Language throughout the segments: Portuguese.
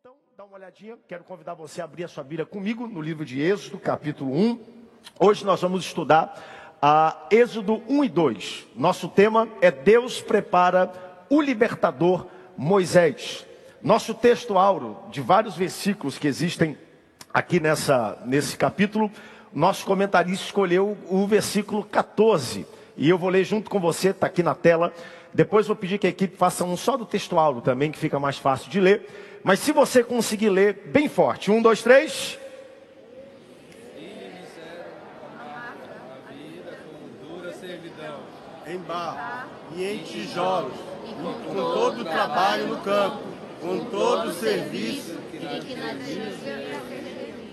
então dar uma olhadinha, quero convidar você a abrir a sua Bíblia comigo no livro de Êxodo, capítulo 1. Hoje nós vamos estudar a Êxodo 1 e 2. Nosso tema é Deus prepara o libertador Moisés. Nosso texto áureo, de vários versículos que existem aqui nessa, nesse capítulo, nosso comentarista escolheu o versículo 14. E eu vou ler junto com você, está aqui na tela. Depois vou pedir que a equipe faça um só do texto áureo também, que fica mais fácil de ler. Mas se você conseguir ler bem forte, um, dois, três. Em barro e em tijolos, com todo o trabalho no campo, com todo o serviço.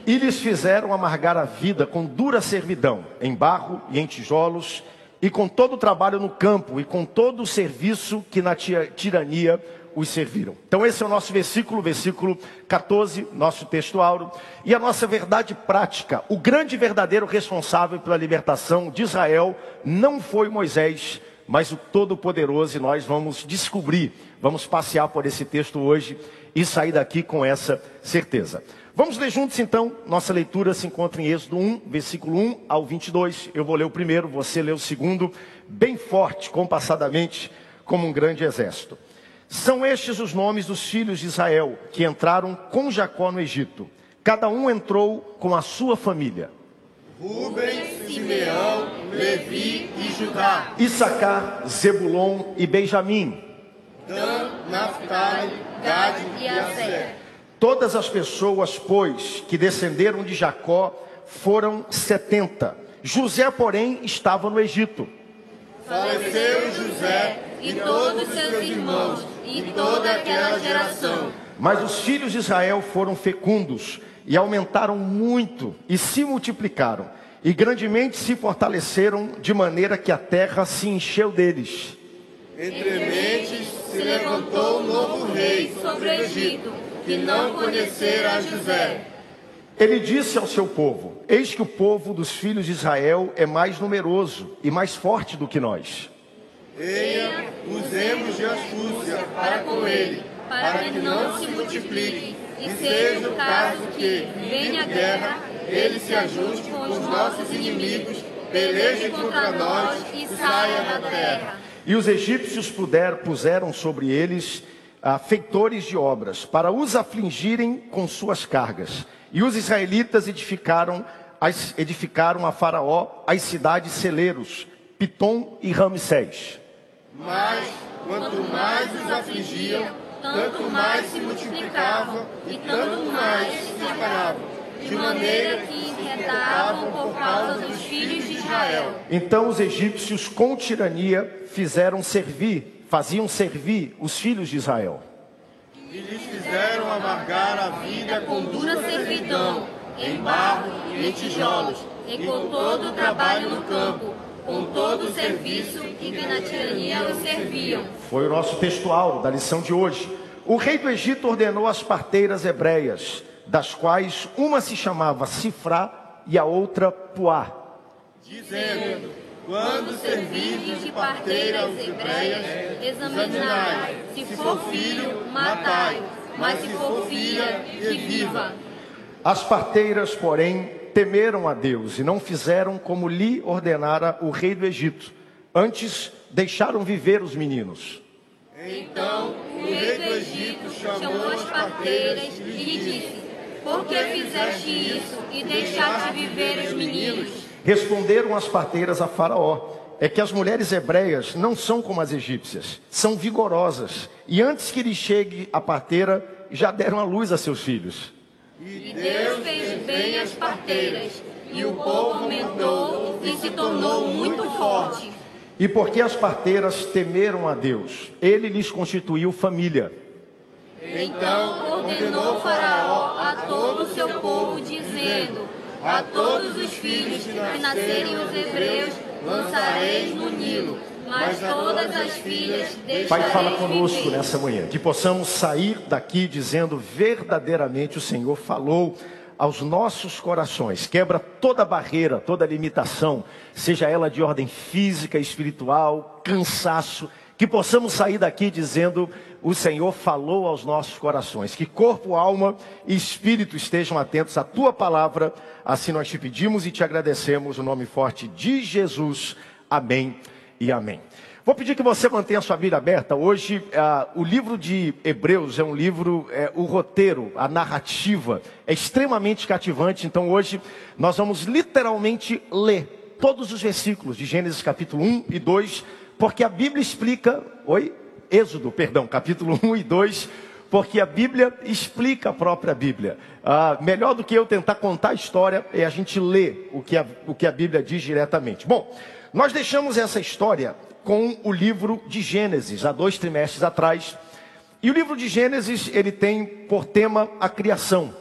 E lhes fizeram amargar a vida com dura servidão, em barro e em tijolos, e com todo o trabalho no campo, e com todo o serviço que na tirania os serviram. Então esse é o nosso versículo, versículo 14, nosso texto áureo, e a nossa verdade prática. O grande e verdadeiro responsável pela libertação de Israel não foi Moisés, mas o Todo-Poderoso, e nós vamos descobrir, vamos passear por esse texto hoje e sair daqui com essa certeza. Vamos ler juntos então, nossa leitura se encontra em Êxodo 1, versículo 1 ao 22. Eu vou ler o primeiro, você lê o segundo, bem forte, compassadamente, como um grande exército. São estes os nomes dos filhos de Israel que entraram com Jacó no Egito. Cada um entrou com a sua família. Rubem, Simeão, Levi e Judá. Issacar, Zebulon e Benjamim. Dan, Naphtali, Gad e Aser. Todas as pessoas, pois, que descenderam de Jacó foram setenta. José, porém, estava no Egito. Faleceu José e todos seus irmãos e toda aquela geração. Mas os filhos de Israel foram fecundos e aumentaram muito e se multiplicaram e grandemente se fortaleceram de maneira que a terra se encheu deles. Entre mentes se levantou um novo rei sobre o Egito, que não conhecera José. Ele disse ao seu povo: Eis que o povo dos filhos de Israel é mais numeroso e mais forte do que nós. Eia, usemos de astúcia para com ele, para que não se multiplique, e seja o caso que, venha a guerra, ele se ajuste com os nossos inimigos, peleje contra nós e saia da terra. E os egípcios puder, puseram sobre eles ah, feitores de obras, para os afligirem com suas cargas. E os israelitas edificaram, edificaram a Faraó as cidades celeiros, Pitom e Ramsés. Mas, quanto mais os afligia, tanto mais se multiplicavam e tanto mais se espalhavam, de maneira que inquietavam por causa dos filhos de Israel. Então os egípcios, com tirania, fizeram servir, faziam servir os filhos de Israel. E lhes fizeram amargar a vida com dura servidão, em barro e em tijolos, e com todo o trabalho no campo, com todo o serviço e que na tirania os serviam. Foi o nosso textual da lição de hoje. O rei do Egito ordenou as parteiras hebreias, das quais uma se chamava Sifrá e a outra Puá. Dizendo, quando servirdes de parteira aos hebreias, examinai, se for filho, matai, mas se for filha, reviva. As parteiras, porém, temeram a Deus e não fizeram como lhe ordenara o rei do Egito. Antes, deixaram viver os meninos. Então o rei do Egito chamou as parteiras e lhe disse: Por que fizeste isso e deixaste viver os meninos? Responderam as parteiras a Faraó: É que as mulheres hebreias não são como as egípcias, são vigorosas, e antes que lhe chegue a parteira, já deram a luz a seus filhos. E Deus fez bem as parteiras, e o povo aumentou e se tornou muito forte. E porque as parteiras temeram a Deus, ele lhes constituiu família. Então ordenou Faraó a todo o seu povo, dizendo: A todos os filhos que nascerem os hebreus lançareis no Nilo, mas todas as filhas Pai, fala conosco viver. nessa manhã, que possamos sair daqui dizendo verdadeiramente o Senhor falou aos nossos corações, quebra toda barreira, toda limitação, seja ela de ordem física, espiritual, cansaço, Que possamos sair daqui dizendo: o Senhor falou aos nossos corações. Que corpo, alma e espírito estejam atentos à tua palavra. Assim nós te pedimos e te agradecemos no nome forte de Jesus. Amém e amém. Vou pedir que você mantenha sua Bíblia aberta. Hoje, uh, o livro de Hebreus é um livro, é, o roteiro, a narrativa é extremamente cativante. Então, hoje, nós vamos literalmente ler todos os versículos de Gênesis capítulo 1 e 2, porque a Bíblia explica. Oi? Êxodo, perdão, capítulo 1 e 2, porque a Bíblia explica a própria Bíblia. Ah, melhor do que eu tentar contar a história é a gente ler o que a, o que a Bíblia diz diretamente. Bom, nós deixamos essa história com o livro de Gênesis, há dois trimestres atrás. E o livro de Gênesis, ele tem por tema a criação.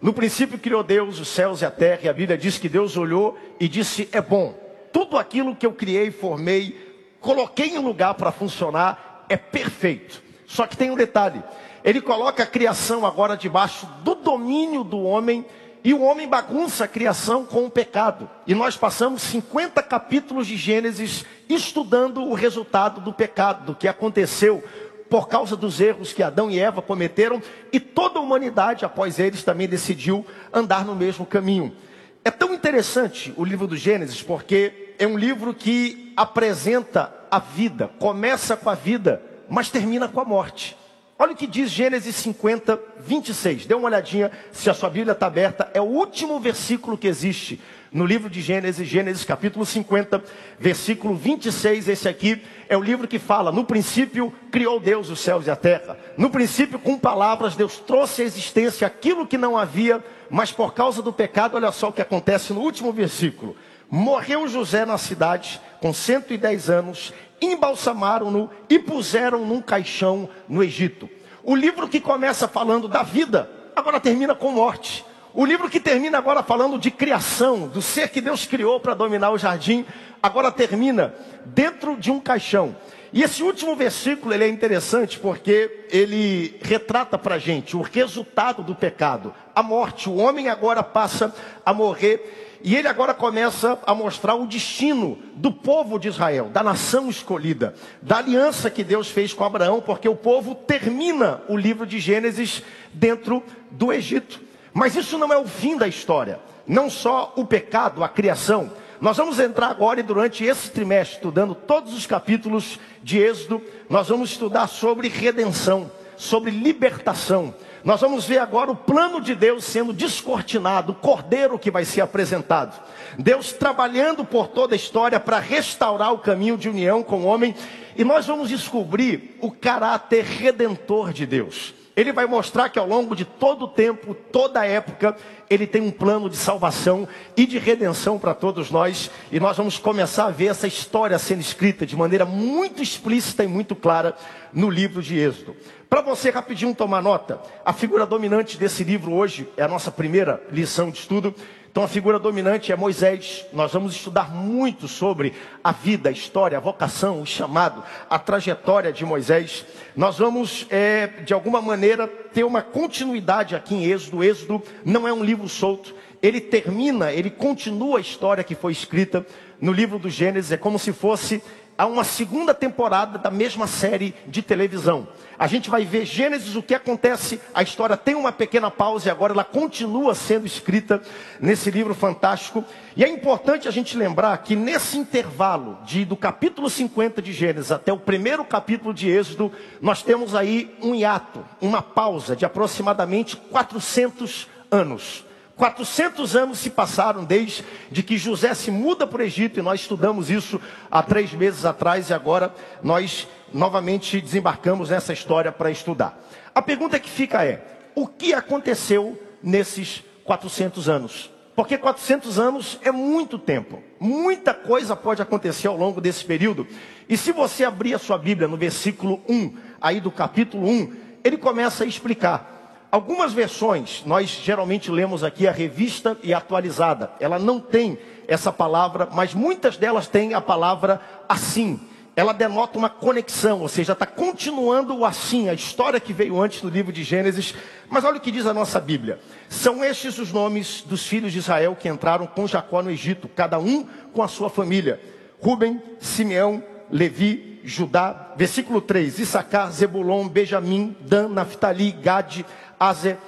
No princípio criou Deus os céus e a terra, e a Bíblia diz que Deus olhou e disse: É bom. Tudo aquilo que eu criei, formei, coloquei em lugar para funcionar, é perfeito. Só que tem um detalhe: ele coloca a criação agora debaixo do domínio do homem, e o homem bagunça a criação com o pecado. E nós passamos 50 capítulos de Gênesis estudando o resultado do pecado, do que aconteceu por causa dos erros que Adão e Eva cometeram, e toda a humanidade, após eles, também decidiu andar no mesmo caminho. É tão interessante o livro do Gênesis, porque é um livro que apresenta a vida, começa com a vida, mas termina com a morte. Olha o que diz Gênesis 50, 26. Dê uma olhadinha, se a sua Bíblia está aberta, é o último versículo que existe no livro de Gênesis, Gênesis capítulo 50, versículo 26. Esse aqui é o livro que fala: No princípio criou Deus os céus e a terra. No princípio, com palavras, Deus trouxe à existência aquilo que não havia, mas por causa do pecado, olha só o que acontece no último versículo. Morreu José na cidade, com 110 anos, embalsamaram-no e puseram num caixão no Egito. O livro que começa falando da vida, agora termina com morte. O livro que termina agora falando de criação, do ser que Deus criou para dominar o jardim, agora termina dentro de um caixão. E esse último versículo ele é interessante porque ele retrata para a gente o resultado do pecado, a morte. O homem agora passa a morrer e ele agora começa a mostrar o destino do povo de Israel, da nação escolhida, da aliança que Deus fez com Abraão, porque o povo termina o livro de Gênesis dentro do Egito. Mas isso não é o fim da história. Não só o pecado, a criação. Nós vamos entrar agora e durante esse trimestre, estudando todos os capítulos de Êxodo, nós vamos estudar sobre redenção, sobre libertação nós vamos ver agora o plano de Deus sendo descortinado, o cordeiro que vai ser apresentado. Deus trabalhando por toda a história para restaurar o caminho de união com o homem, e nós vamos descobrir o caráter redentor de Deus. Ele vai mostrar que ao longo de todo o tempo, toda a época, ele tem um plano de salvação e de redenção para todos nós. E nós vamos começar a ver essa história sendo escrita de maneira muito explícita e muito clara no livro de Êxodo. Para você rapidinho tomar nota, a figura dominante desse livro hoje é a nossa primeira lição de estudo. Então a figura dominante é Moisés. Nós vamos estudar muito sobre a vida, a história, a vocação, o chamado, a trajetória de Moisés. Nós vamos, é, de alguma maneira, ter uma continuidade aqui em Êxodo. Êxodo não é um livro solto. Ele termina, ele continua a história que foi escrita no livro do Gênesis. É como se fosse a uma segunda temporada da mesma série de televisão. A gente vai ver Gênesis, o que acontece, a história tem uma pequena pausa e agora ela continua sendo escrita nesse livro fantástico. E é importante a gente lembrar que nesse intervalo de, do capítulo 50 de Gênesis até o primeiro capítulo de Êxodo, nós temos aí um hiato, uma pausa de aproximadamente 400 anos. 400 anos se passaram desde que José se muda para o Egito, e nós estudamos isso há três meses atrás, e agora nós novamente desembarcamos nessa história para estudar. A pergunta que fica é: o que aconteceu nesses 400 anos? Porque 400 anos é muito tempo, muita coisa pode acontecer ao longo desse período. E se você abrir a sua Bíblia no versículo 1, aí do capítulo 1, ele começa a explicar Algumas versões, nós geralmente lemos aqui a revista e atualizada. Ela não tem essa palavra, mas muitas delas têm a palavra assim. Ela denota uma conexão, ou seja, está continuando o assim, a história que veio antes do livro de Gênesis. Mas olha o que diz a nossa Bíblia. São estes os nomes dos filhos de Israel que entraram com Jacó no Egito, cada um com a sua família: Ruben, Simeão, Levi, Judá. Versículo 3: Issacar, Zebulon, Benjamim, Dan, Naphtali, Gade, Azer.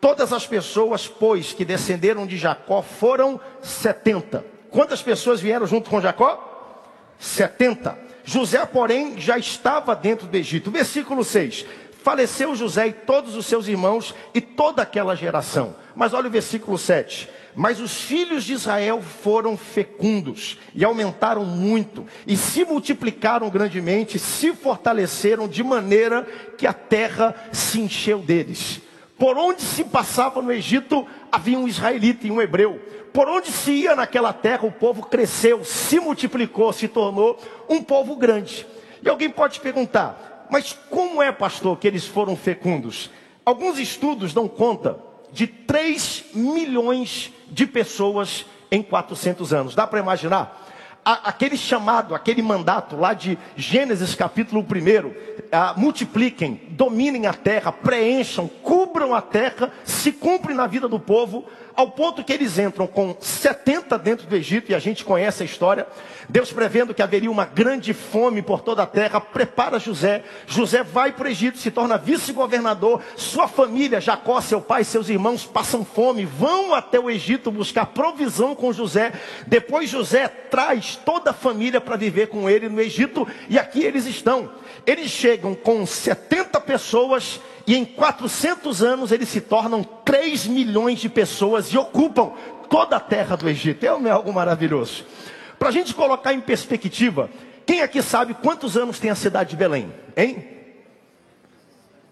Todas as pessoas, pois, que descenderam de Jacó foram 70. Quantas pessoas vieram junto com Jacó? 70. José, porém, já estava dentro do Egito. Versículo 6. Faleceu José e todos os seus irmãos e toda aquela geração. Mas olha o versículo 7. Mas os filhos de Israel foram fecundos e aumentaram muito, e se multiplicaram grandemente, se fortaleceram de maneira que a terra se encheu deles. Por onde se passava no Egito, havia um israelita e um hebreu. Por onde se ia naquela terra, o povo cresceu, se multiplicou, se tornou um povo grande. E alguém pode perguntar, mas como é, pastor, que eles foram fecundos? Alguns estudos dão conta de 3 milhões de pessoas em 400 anos. Dá para imaginar? Aquele chamado, aquele mandato lá de Gênesis capítulo 1, ah, multipliquem, dominem a terra, preencham, cubram a terra, se cumpre na vida do povo, ao ponto que eles entram com 70 dentro do Egito, e a gente conhece a história. Deus prevendo que haveria uma grande fome por toda a terra, prepara José. José vai para o Egito, se torna vice-governador. Sua família, Jacó, seu pai, seus irmãos passam fome, vão até o Egito buscar provisão com José. Depois José traz toda a família para viver com ele no Egito, e aqui eles estão. Eles chegam com 70 pessoas e em 400 anos eles se tornam 3 milhões de pessoas e ocupam toda a terra do Egito. É, é algo maravilhoso. Para a gente colocar em perspectiva, quem aqui sabe quantos anos tem a cidade de Belém? Hein?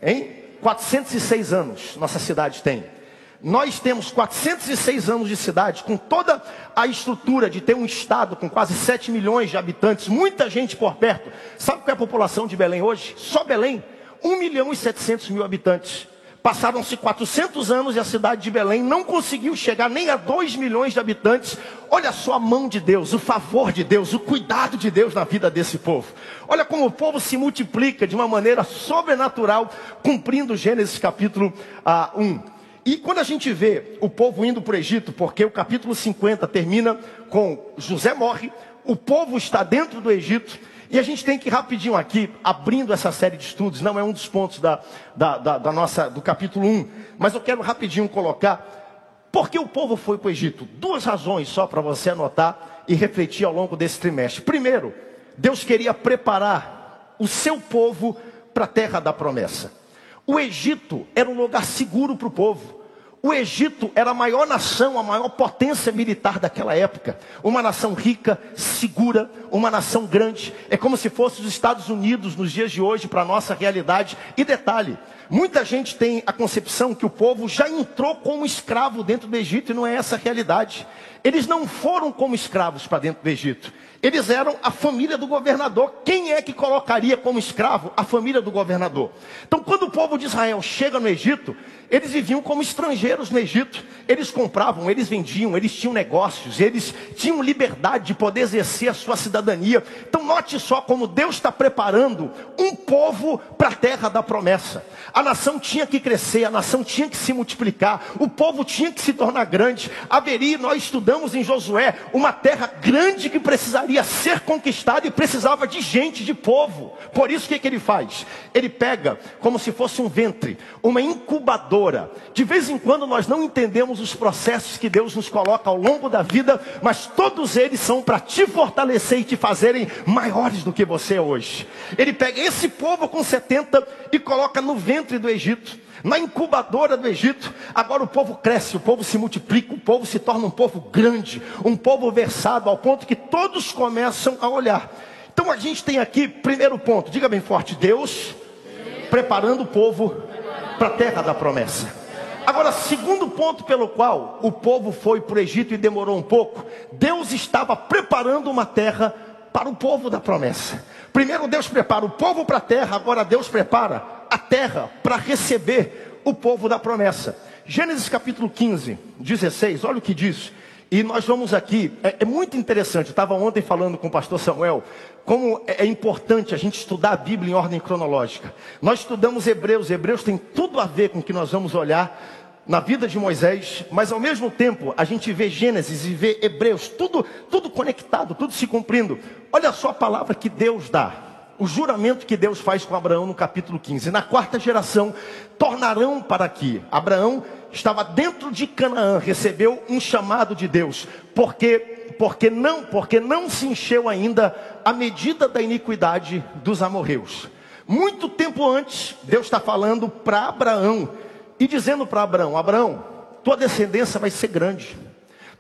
Hein? 406 anos nossa cidade tem. Nós temos 406 anos de cidade, com toda a estrutura de ter um estado com quase 7 milhões de habitantes, muita gente por perto. Sabe qual é a população de Belém hoje? Só Belém, 1 milhão e 700 mil habitantes. Passaram-se 400 anos e a cidade de Belém não conseguiu chegar nem a 2 milhões de habitantes. Olha só a mão de Deus, o favor de Deus, o cuidado de Deus na vida desse povo. Olha como o povo se multiplica de uma maneira sobrenatural, cumprindo Gênesis capítulo ah, 1. E quando a gente vê o povo indo para o Egito, porque o capítulo 50 termina com José morre, o povo está dentro do Egito, e a gente tem que rapidinho aqui, abrindo essa série de estudos, não é um dos pontos da, da, da, da nossa, do capítulo 1, mas eu quero rapidinho colocar, por que o povo foi para o Egito? Duas razões só para você anotar e refletir ao longo desse trimestre. Primeiro, Deus queria preparar o seu povo para a terra da promessa. O Egito era um lugar seguro para o povo. O Egito era a maior nação, a maior potência militar daquela época. Uma nação rica, segura, uma nação grande. É como se fosse os Estados Unidos nos dias de hoje para a nossa realidade. E detalhe, muita gente tem a concepção que o povo já entrou como escravo dentro do Egito e não é essa a realidade. Eles não foram como escravos para dentro do Egito. Eles eram a família do governador. Quem é que colocaria como escravo a família do governador? Então, quando o povo de Israel chega no Egito, eles viviam como estrangeiros no Egito. Eles compravam, eles vendiam, eles tinham negócios, eles tinham liberdade de poder exercer a sua cidadania. Então, note só como Deus está preparando um povo para a terra da promessa. A nação tinha que crescer, a nação tinha que se multiplicar, o povo tinha que se tornar grande. Haveria, nós estudamos em Josué, uma terra grande que precisaria ser conquistada e precisava de gente, de povo. Por isso, o que, que ele faz? Ele pega como se fosse um ventre, uma incubadora de vez em quando nós não entendemos os processos que Deus nos coloca ao longo da vida, mas todos eles são para te fortalecer e te fazerem maiores do que você é hoje. Ele pega esse povo com 70 e coloca no ventre do Egito na incubadora do Egito. Agora o povo cresce, o povo se multiplica, o povo se torna um povo grande, um povo versado, ao ponto que todos começam a olhar. Então a gente tem aqui, primeiro ponto, diga bem forte: Deus preparando o povo para a terra da promessa. Agora, segundo ponto pelo qual o povo foi para o Egito e demorou um pouco, Deus estava preparando uma terra para o povo da promessa. Primeiro Deus prepara o povo para a terra, agora Deus prepara a terra para receber o povo da promessa. Gênesis capítulo 15, 16, olha o que diz. E nós vamos aqui, é, é muito interessante, eu estava ontem falando com o pastor Samuel, como é, é importante a gente estudar a Bíblia em ordem cronológica. Nós estudamos Hebreus, Hebreus tem tudo a ver com o que nós vamos olhar na vida de Moisés, mas ao mesmo tempo a gente vê Gênesis e vê Hebreus, tudo, tudo conectado, tudo se cumprindo. Olha só a palavra que Deus dá. o juramento que Deus faz com Abraão no capítulo 15. Na quarta geração, tornarão para aqui. Abraão estava dentro de Canaã, recebeu um chamado de Deus, porque porque não, porque não se encheu ainda a medida da iniquidade dos amorreus. Muito tempo antes, Deus está falando para Abraão e dizendo para Abraão: Abraão, tua descendência vai ser grande.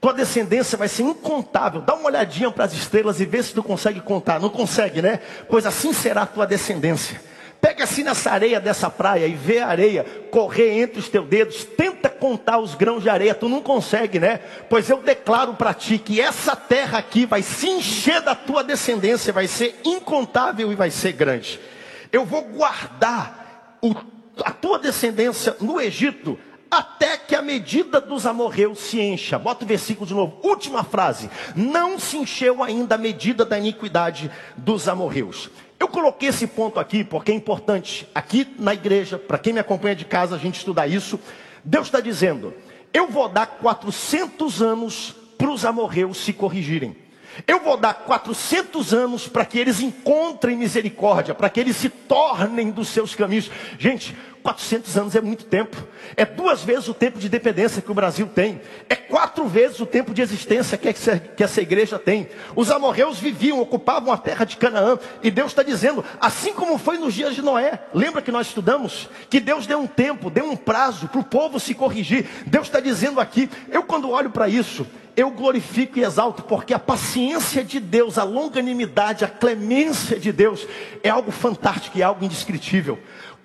Tua descendência vai ser incontável. Dá uma olhadinha para as estrelas e vê se tu consegue contar. Não consegue, né? Pois assim será a tua descendência. Pega assim nessa areia dessa praia e vê a areia correr entre os teus dedos. Tenta contar os grãos de areia. Tu não consegue, né? Pois eu declaro para ti que essa terra aqui vai se encher da tua descendência. Vai ser incontável e vai ser grande. Eu vou guardar o, a tua descendência no Egito até que a medida dos amorreus se encha. Bota o versículo de novo. Última frase. Não se encheu ainda a medida da iniquidade dos amorreus. Eu coloquei esse ponto aqui porque é importante. Aqui na igreja, para quem me acompanha de casa, a gente estudar isso. Deus está dizendo: eu vou dar 400 anos para os amorreus se corrigirem. Eu vou dar 400 anos para que eles encontrem misericórdia, para que eles se tornem dos seus caminhos. Gente, 400 anos é muito tempo. É duas vezes o tempo de dependência que o Brasil tem. É quatro vezes o tempo de existência que essa, igreja tem. Os amorreus viviam, ocupavam a terra de Canaã. E Deus está dizendo, assim como foi nos dias de Noé. Lembra que nós estudamos? Que Deus deu um tempo, deu um prazo para o povo se corrigir. Deus está dizendo aqui, eu quando olho para isso, eu glorifico e exalto, porque a paciência de Deus, a longanimidade, a clemência de Deus é algo fantástico e algo indescritível.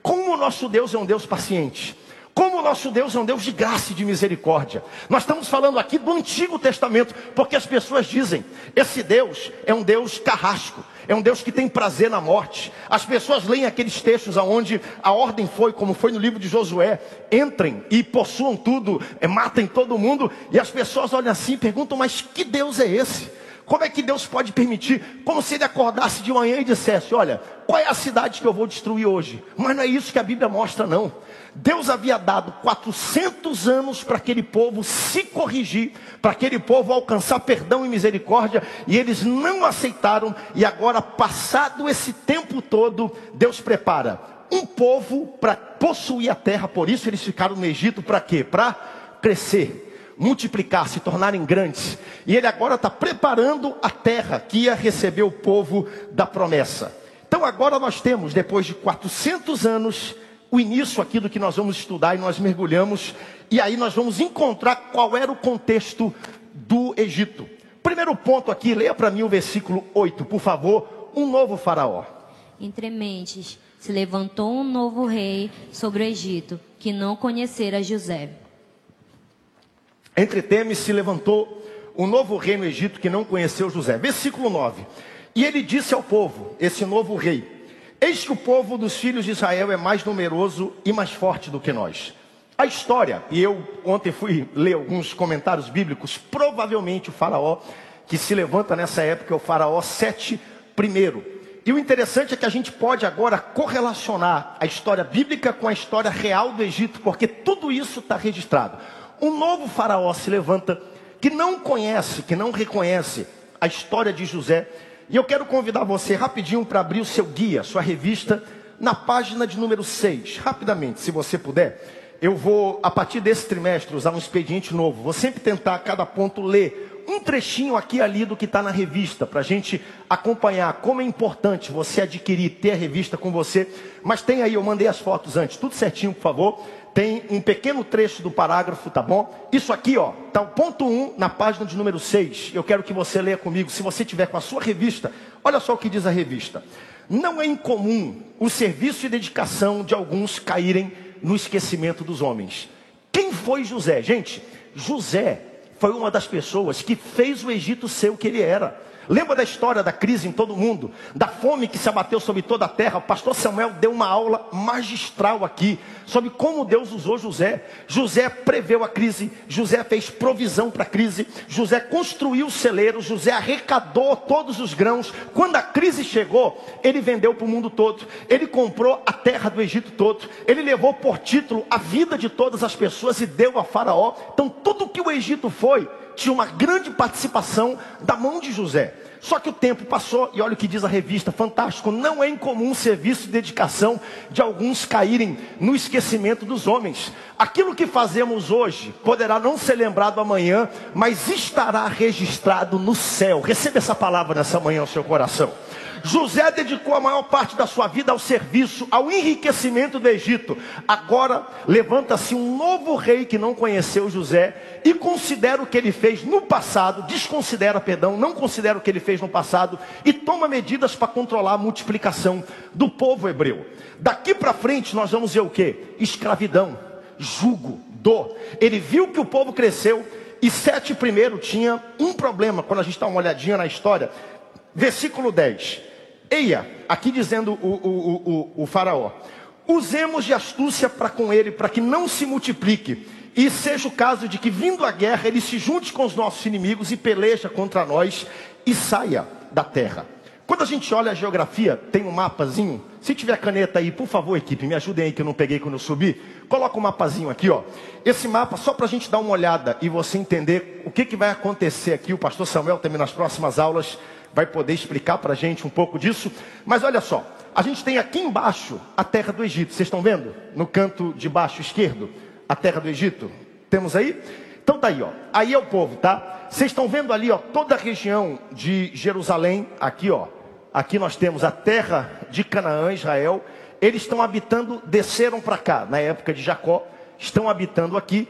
Como o nosso Deus é um Deus paciente. Como o nosso Deus é um Deus de graça e de misericórdia. Nós estamos falando aqui do Antigo Testamento, porque as pessoas dizem: esse Deus é um Deus carrasco, é um Deus que tem prazer na morte. As pessoas leem aqueles textos aonde a ordem foi, como foi no livro de Josué: entrem e possuam tudo, é, matem todo mundo. E as pessoas olham assim e perguntam: mas que Deus é esse? Como é que Deus pode permitir? Como se ele acordasse de manhã e dissesse: Olha, qual é a cidade que eu vou destruir hoje? Mas não é isso que a Bíblia mostra, não. Deus havia dado 400 anos para aquele povo se corrigir, para aquele povo alcançar perdão e misericórdia, e eles não aceitaram, e agora, passado esse tempo todo, Deus prepara um povo para possuir a terra, por isso eles ficaram no Egito para quê? Para crescer multiplicar, se tornarem grandes. E ele agora está preparando a terra que ia receber o povo da promessa. Então agora nós temos, depois de 400 anos, o início aqui do que nós vamos estudar e nós mergulhamos. E aí nós vamos encontrar qual era o contexto do Egito. Primeiro ponto aqui, leia para mim o versículo 8, por favor. Um novo faraó. Entre mentes se levantou um novo rei sobre o Egito, que não conhecera José. Entre Temes se levantou um novo rei no Egito que não conheceu José. Versículo 9. E ele disse ao povo, esse novo rei: Eis que o povo dos filhos de Israel é mais numeroso e mais forte do que nós. A história, e eu ontem fui ler alguns comentários bíblicos, provavelmente o faraó que se levanta nessa época é o faraó Sete primeiro. E o interessante é que a gente pode agora correlacionar a história bíblica com a história real do Egito, porque tudo isso está registrado um novo faraó se levanta que não conhece, que não reconhece a história de José. E eu quero convidar você rapidinho para abrir o seu guia, sua revista, na página de número 6. Rapidamente, se você puder. Eu vou, a partir desse trimestre, usar um expediente novo. Vou sempre tentar, a cada ponto, ler um trechinho aqui e ali do que está na revista, para a gente acompanhar como é importante você adquirir, ter a revista com você. Mas tem aí, eu mandei as fotos antes, tudo certinho, por favor tem um pequeno trecho do parágrafo, tá bom? Isso aqui, ó, tá o ponto 1 na página de número 6. Eu quero que você leia comigo. Se você tiver com a sua revista, olha só o que diz a revista. Não é incomum o serviço e dedicação de alguns caírem no esquecimento dos homens. Quem foi José? Gente, José foi uma das pessoas que fez o Egito ser o que ele era. Lembra da história da crise em todo o mundo? Da fome que se abateu sobre toda a terra? O pastor Samuel deu uma aula magistral aqui sobre como Deus usou José. José preveu a crise, José fez provisão para a crise, José construiu celeiros, José arrecadou todos os grãos. Quando a crise chegou, ele vendeu para o mundo todo, ele comprou a terra do Egito todo, ele levou por título a vida de todas as pessoas e deu a Faraó. Então, tudo que o Egito foi, tinha uma grande participação da mão de José. Só que o tempo passou e olha o que diz a revista, fantástico. Não é incomum serviço de dedicação de alguns caírem no esquecimento dos homens. Aquilo que fazemos hoje poderá não ser lembrado amanhã, mas estará registrado no céu. Receba essa palavra nessa manhã no seu coração. José dedicou a maior parte da sua vida ao serviço, ao enriquecimento do Egito. Agora levanta-se um novo rei que não conheceu José e considera o que ele fez no passado, desconsidera, perdão, não considera o que ele fez no passado e toma medidas para controlar a multiplicação do povo hebreu. Daqui para frente nós vamos ver o que? Escravidão, jugo, dor. Ele viu que o povo cresceu e Sete primeiro tinha um problema, quando a gente dá uma olhadinha na história. Versículo 10. Eia, aqui dizendo o, o, o, o faraó, usemos de astúcia para com ele, para que não se multiplique, e seja o caso de que, vindo a guerra, ele se junte com os nossos inimigos e peleja contra nós e saia da terra. Quando a gente olha a geografia, tem um mapazinho. Se tiver caneta aí, por favor, equipe, me ajudem aí que eu não peguei quando eu subi. Coloca um mapazinho aqui, ó. Esse mapa, só para a gente dar uma olhada e você entender o que, que vai acontecer aqui. O pastor Samuel também nas próximas aulas vai poder explicar para a gente um pouco disso. Mas olha só, a gente tem aqui embaixo a terra do Egito. Vocês estão vendo? No canto de baixo esquerdo, a terra do Egito. Temos aí? Então tá aí, ó. Aí é o povo, tá? Vocês estão vendo ali, ó, toda a região de Jerusalém, aqui, ó. Aqui nós temos a terra de Canaã, Israel. Eles estão habitando, desceram para cá, na época de Jacó, estão habitando aqui.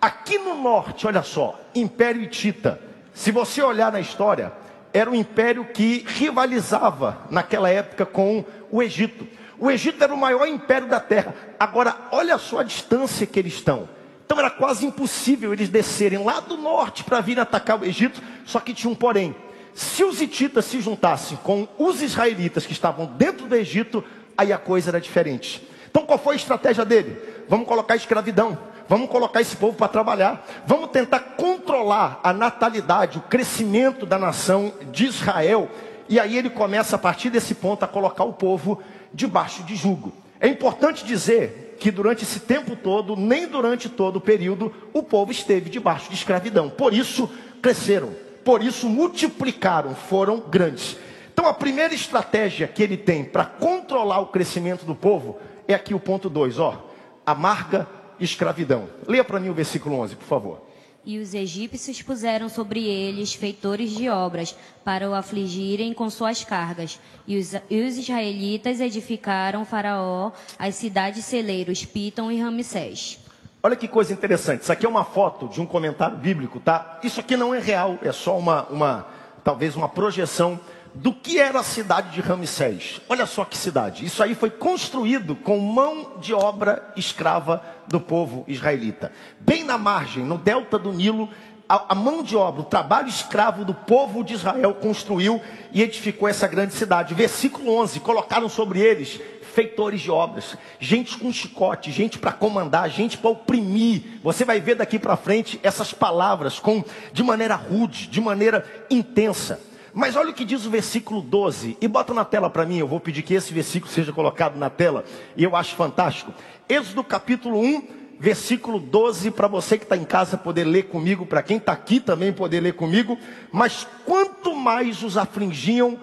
Aqui no norte, olha só, Império Hitita. Se você olhar na história, era um império que rivalizava naquela época com o Egito. O Egito era o maior império da terra. Agora, olha só a distância que eles estão. Então era quase impossível eles descerem lá do norte para vir atacar o Egito, só que tinha um porém. Se os hititas se juntassem com os israelitas que estavam dentro do Egito, aí a coisa era diferente. Então qual foi a estratégia dele? Vamos colocar escravidão. Vamos colocar esse povo para trabalhar. Vamos tentar controlar a natalidade, o crescimento da nação de Israel. E aí ele começa a partir desse ponto a colocar o povo debaixo de jugo. É importante dizer que durante esse tempo todo, nem durante todo o período, o povo esteve debaixo de escravidão. Por isso cresceram, por isso multiplicaram, foram grandes. Então a primeira estratégia que ele tem para controlar o crescimento do povo é aqui o ponto 2, ó. Amarga escravidão. Leia para mim o versículo 11, por favor. E os egípcios puseram sobre eles feitores de obras, para o afligirem com suas cargas. E os, e os israelitas edificaram Faraó as cidades celeiros Pitom e Ramsés. Olha que coisa interessante. Isso aqui é uma foto de um comentário bíblico, tá? Isso aqui não é real, é só uma, uma talvez uma projeção do que era a cidade de Ramsés. Olha só que cidade. Isso aí foi construído com mão de obra escrava do povo israelita. Bem na margem, no delta do Nilo, a, a, mão de obra, o trabalho escravo do povo de Israel construiu e edificou essa grande cidade. Versículo 11: colocaram sobre eles feitores de obras, gente com chicote, gente para comandar, gente para oprimir. Você vai ver daqui para frente essas palavras com de maneira rude, de maneira intensa. Mas olha o que diz o versículo 12, e bota na tela para mim, eu vou pedir que esse versículo seja colocado na tela, e eu acho fantástico. Êxodo capítulo 1, versículo 12, para você que está em casa poder ler comigo, para quem está aqui também poder ler comigo. Mas quanto mais os afligiam,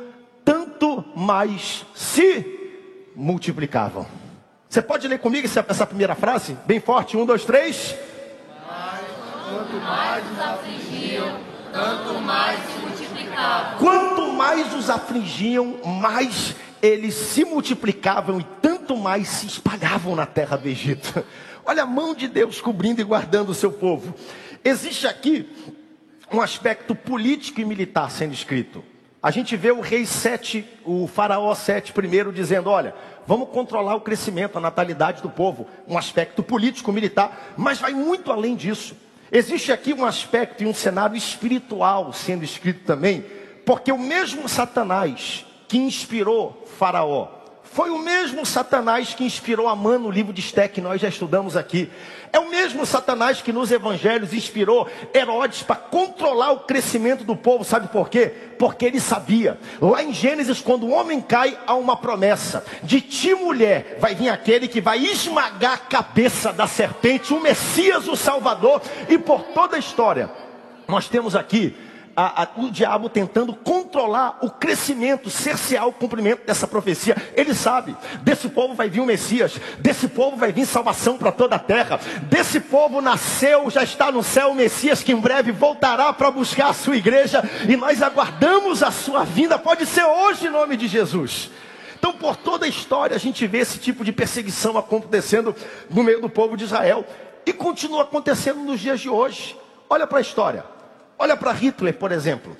tanto mais se multiplicavam. Você pode ler comigo essa, essa primeira frase? Bem forte, um, dois, três. Mas, quanto mais os afligiam, tanto mais Quanto mais os afligiam, mais eles se multiplicavam e tanto mais se espalhavam na terra do Egito. Olha a mão de Deus cobrindo e guardando o seu povo. Existe aqui um aspecto político e militar sendo escrito. A gente vê o rei Sete, o faraó Sete primeiro dizendo, olha, vamos controlar o crescimento, a natalidade do povo. Um aspecto político, militar, mas vai muito além disso. Existe aqui um aspecto e um cenário espiritual sendo escrito também, porque o mesmo Satanás que inspirou Faraó, foi o mesmo Satanás que inspirou Amã no livro de Esté que nós já estudamos aqui. É o mesmo Satanás que nos evangelhos inspirou Herodes para controlar o crescimento do povo. Sabe por quê? Porque ele sabia. Lá em Gênesis, quando o homem cai, há uma promessa: de ti, mulher, vai vir aquele que vai esmagar a cabeça da serpente, o Messias, o Salvador. E por toda a história, nós temos aqui a, a, o diabo tentando controlar o crescimento, cercear o cumprimento dessa profecia. Ele sabe, desse povo vai vir o Messias, desse povo vai vir salvação para toda a terra, desse povo nasceu, já está no céu o Messias que em breve voltará para buscar a sua igreja e nós aguardamos a sua vinda, pode ser hoje em nome de Jesus. Então, por toda a história, a gente vê esse tipo de perseguição acontecendo no meio do povo de Israel e continua acontecendo nos dias de hoje. Olha para a história. Olha para Hitler, por exemplo.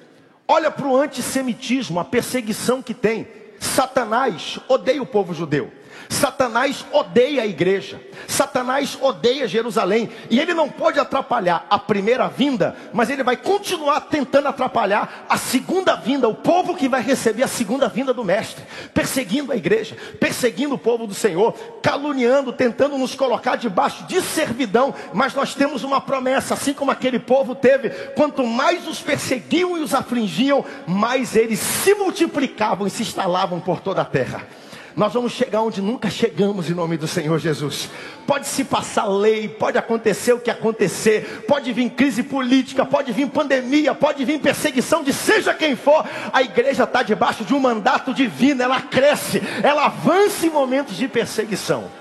Olha para o antissemitismo, a perseguição que tem. Satanás odeia o povo judeu. Satanás odeia a igreja. Satanás odeia Jerusalém. E ele não pode atrapalhar a primeira vinda, mas ele vai continuar tentando atrapalhar a segunda vinda, o povo que vai receber a segunda vinda do Mestre. Perseguindo a igreja, perseguindo o povo do Senhor, caluniando, tentando nos colocar debaixo de servidão. Mas nós temos uma promessa, assim como aquele povo teve: quanto mais os perseguiam e os afligiam, mais eles se multiplicavam e se instalavam por toda a terra. Nós vamos chegar onde nunca chegamos em nome do Senhor Jesus. Pode se passar lei, pode acontecer o que acontecer, pode vir crise política, pode vir pandemia, pode vir perseguição de seja quem for. A igreja está debaixo de um mandato divino, ela cresce, ela avança em momentos de perseguição.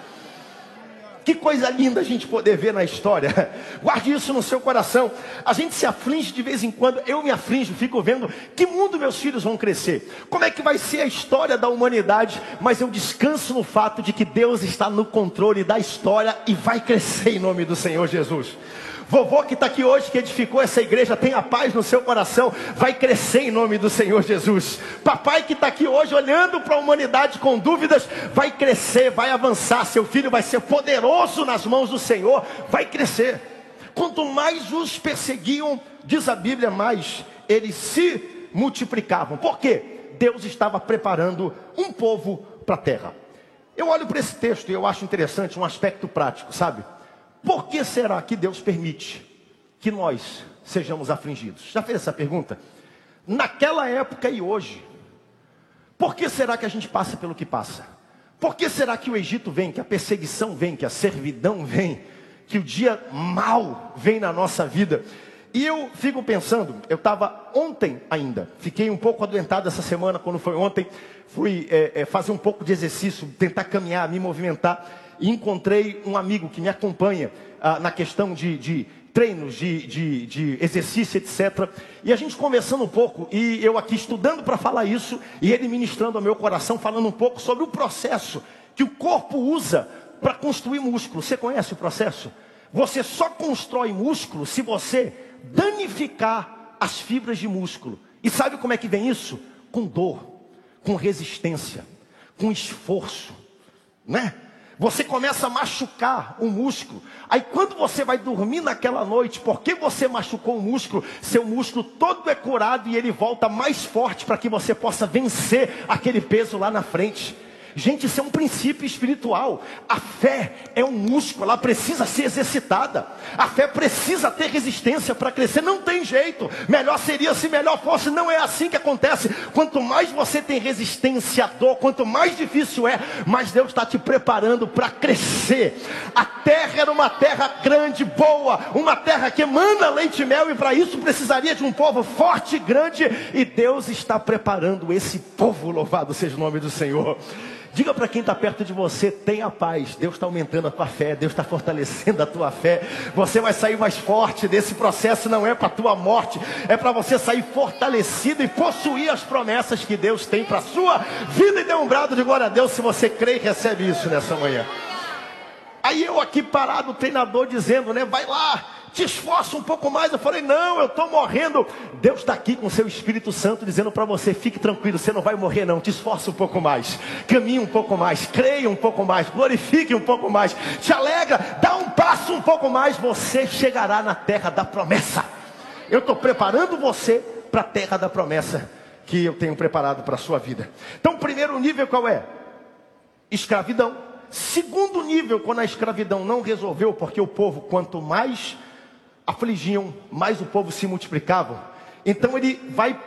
Que coisa linda a gente poder ver na história. Guarde isso no seu coração. A gente se aflige de vez em quando. Eu me aflijo, fico vendo que mundo meus filhos vão crescer. Como é que vai ser a história da humanidade? Mas eu descanso no fato de que Deus está no controle da história e vai crescer em nome do Senhor Jesus. Vovô que está aqui hoje, que edificou essa igreja, tenha paz no seu coração, vai crescer em nome do Senhor Jesus. Papai que está aqui hoje, olhando para a humanidade com dúvidas, vai crescer, vai avançar. Seu filho vai ser poderoso nas mãos do Senhor, vai crescer. Quanto mais os perseguiam, diz a Bíblia, mais eles se multiplicavam. Por quê? Deus estava preparando um povo para a terra. Eu olho para esse texto e eu acho interessante um aspecto prático, sabe? Por que será que Deus permite que nós sejamos afligidos? Já fez essa pergunta? Naquela época e hoje, por que será que a gente passa pelo que passa? Por que será que o Egito vem, que a perseguição vem, que a servidão vem, que o dia mal vem na nossa vida? E eu fico pensando, eu estava ontem ainda, fiquei um pouco adoentado essa semana, quando foi ontem, fui é, é, fazer um pouco de exercício, tentar caminhar, me movimentar e encontrei um amigo que me acompanha ah, na questão de, de treinos, de, de, de, exercício, etc. E a gente conversando um pouco, e eu aqui estudando para falar isso, e ele ministrando ao meu coração, falando um pouco sobre o processo que o corpo usa para construir músculo. Você conhece o processo? Você só constrói músculo se você danificar as fibras de músculo. E sabe como é que vem isso? Com dor, com resistência, com esforço, né? Você começa a machucar o músculo. Aí quando você vai dormir naquela noite, porque você machucou o músculo, seu músculo todo é curado e ele volta mais forte para que você possa vencer aquele peso lá na frente. Gente, isso é um princípio espiritual. A fé é um músculo, ela precisa ser exercitada. A fé precisa ter resistência para crescer. Não tem jeito. Melhor seria se melhor fosse. Não é assim que acontece. Quanto mais você tem resistência à dor, quanto mais difícil é, mais Deus está te preparando para crescer. A terra era uma terra grande, boa, uma terra que emana leite e mel, e para isso precisaria de um povo forte e grande. E Deus está preparando esse povo. Louvado seja o nome do Senhor. Diga para quem está perto de você, tenha paz. Deus está aumentando a tua fé, Deus está fortalecendo a tua fé. Você vai sair mais forte desse processo, não é para a tua morte, é para você sair fortalecido e possuir as promessas que Deus tem para a sua vida. E dê um brado de glória a Deus se você crê e recebe isso nessa manhã. Aí eu aqui parado, treinador dizendo, né? Vai lá, te esforça um pouco mais. Eu falei, não, eu estou morrendo. Deus está aqui com seu Espírito Santo dizendo para você: fique tranquilo, você não vai morrer, não. Te esforça um pouco mais, caminhe um pouco mais, creia um pouco mais, glorifique um pouco mais, te alegra, dá um passo um pouco mais. Você chegará na terra da promessa. Eu estou preparando você para a terra da promessa que eu tenho preparado para a sua vida. Então, primeiro nível qual é? Escravidão. Segundo nível, quando a escravidão não resolveu, porque o povo, quanto mais afligiam, mais o povo se multiplicava. Então ele vai,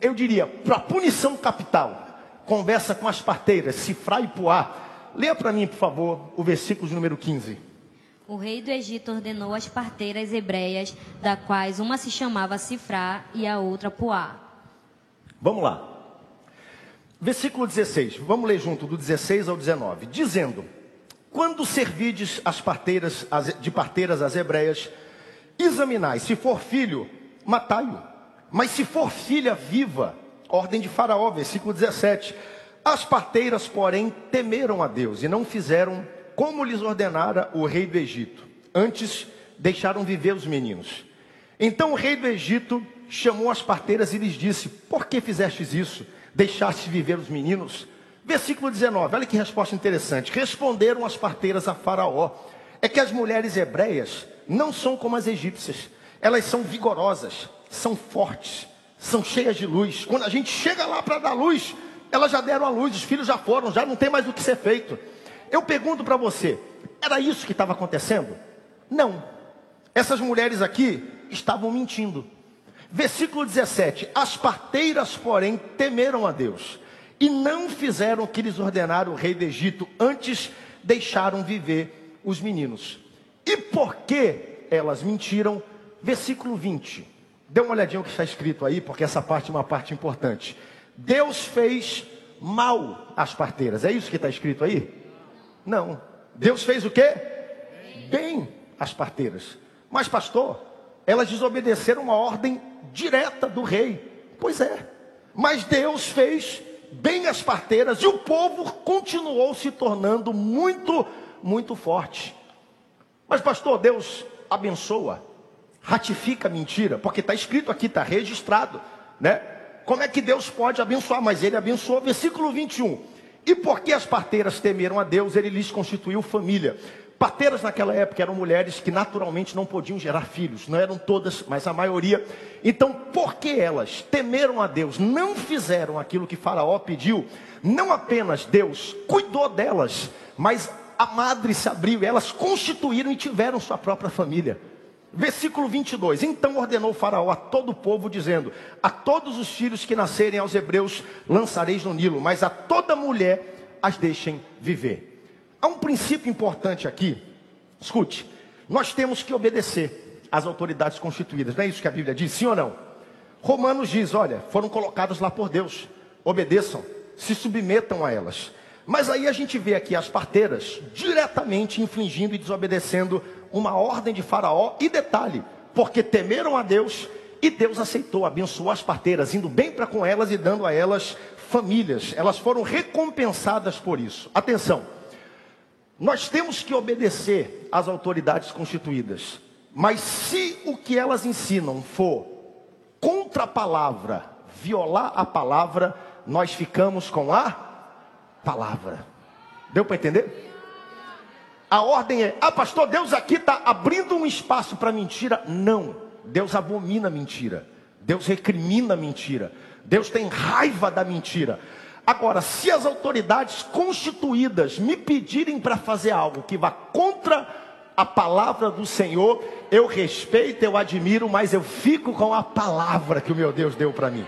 eu diria, para punição capital. Conversa com as parteiras, Cifra e Puá. Leia para mim, por favor, o versículo número 15. o rei do Egito ordenou as parteiras hebreias, da quais uma se chamava Sifrá e a outra Puá. Vamos lá. Versículo 16, vamos ler junto, do 16 ao 19. Dizendo: Quando servides as parteiras, as, de parteiras as hebreias, examinai, se for filho, matai-o. Mas se for filha viva, ordem de Faraó, versículo 17. As parteiras, porém, temeram a Deus e não fizeram como lhes ordenara o rei do Egito. Antes deixaram viver os meninos. Então o rei do Egito chamou as parteiras e lhes disse: Por que fizestes isso? Deixaste viver os meninos? Versículo 19, olha que resposta interessante. Responderam as parteiras a Faraó: É que as mulheres hebreias não são como as egípcias, elas são vigorosas, são fortes, são cheias de luz. Quando a gente chega lá para dar luz, elas já deram a luz, os filhos já foram, já não tem mais o que ser feito. Eu pergunto para você, era isso que estava acontecendo? Não. Essas mulheres aqui estavam mentindo. Versículo 17: As parteiras, porém, temeram a Deus e não fizeram o que lhes ordenara o rei do Egito, antes deixaram viver os meninos. E por que elas mentiram? Versículo 20. Dê uma olhadinha o que está escrito aí, porque essa parte é uma parte importante. Deus fez mal às parteiras. É isso que está escrito aí? Não. Deus fez o quê? Bem as parteiras. Mas, pastor, elas desobedeceram uma ordem direta do rei. Pois é. Mas Deus fez bem as parteiras e o povo continuou se tornando muito, muito forte. Mas, pastor, Deus abençoa, ratifica a mentira, porque está escrito aqui, está registrado, né? Como é que Deus pode abençoar? Mas ele abençoou, versículo 21. E porque as parteiras temeram a Deus, ele lhes constituiu família. Parteiras naquela época eram mulheres que naturalmente não podiam gerar filhos, não eram todas, mas a maioria. Então, porque elas temeram a Deus, não fizeram aquilo que Faraó pediu, não apenas Deus cuidou delas, mas a madre se abriu, elas constituíram e tiveram sua própria família. Versículo 22. Então ordenou Faraó a todo o povo, dizendo: A todos os filhos que nascerem aos hebreus lançareis no Nilo, mas a toda mulher as deixem viver. Há um princípio importante aqui. Escute, nós temos que obedecer às autoridades constituídas. Não é isso que a Bíblia diz, sim ou não? Romanos diz: olha, foram colocados lá por Deus. Obedeçam, se submetam a elas. Mas aí a gente vê aqui as parteiras diretamente infringindo e desobedecendo uma ordem de Faraó. E detalhe, porque temeram a Deus e Deus aceitou, abençoou as parteiras, indo bem para com elas e dando a elas famílias. Elas foram recompensadas por isso. Atenção, nós temos que obedecer às autoridades constituídas. Mas se o que elas ensinam for contra a palavra, violar a palavra, nós ficamos com a palavra. Deu para entender? A ordem é: ah, pastor, Deus aqui está abrindo um espaço para mentira. Não, Deus abomina a mentira, Deus recrimina a mentira, Deus tem raiva da mentira. Agora, se as autoridades constituídas me pedirem para fazer algo que vá contra a palavra do Senhor, eu respeito, eu admiro, mas eu fico com a palavra que o meu Deus deu para mim.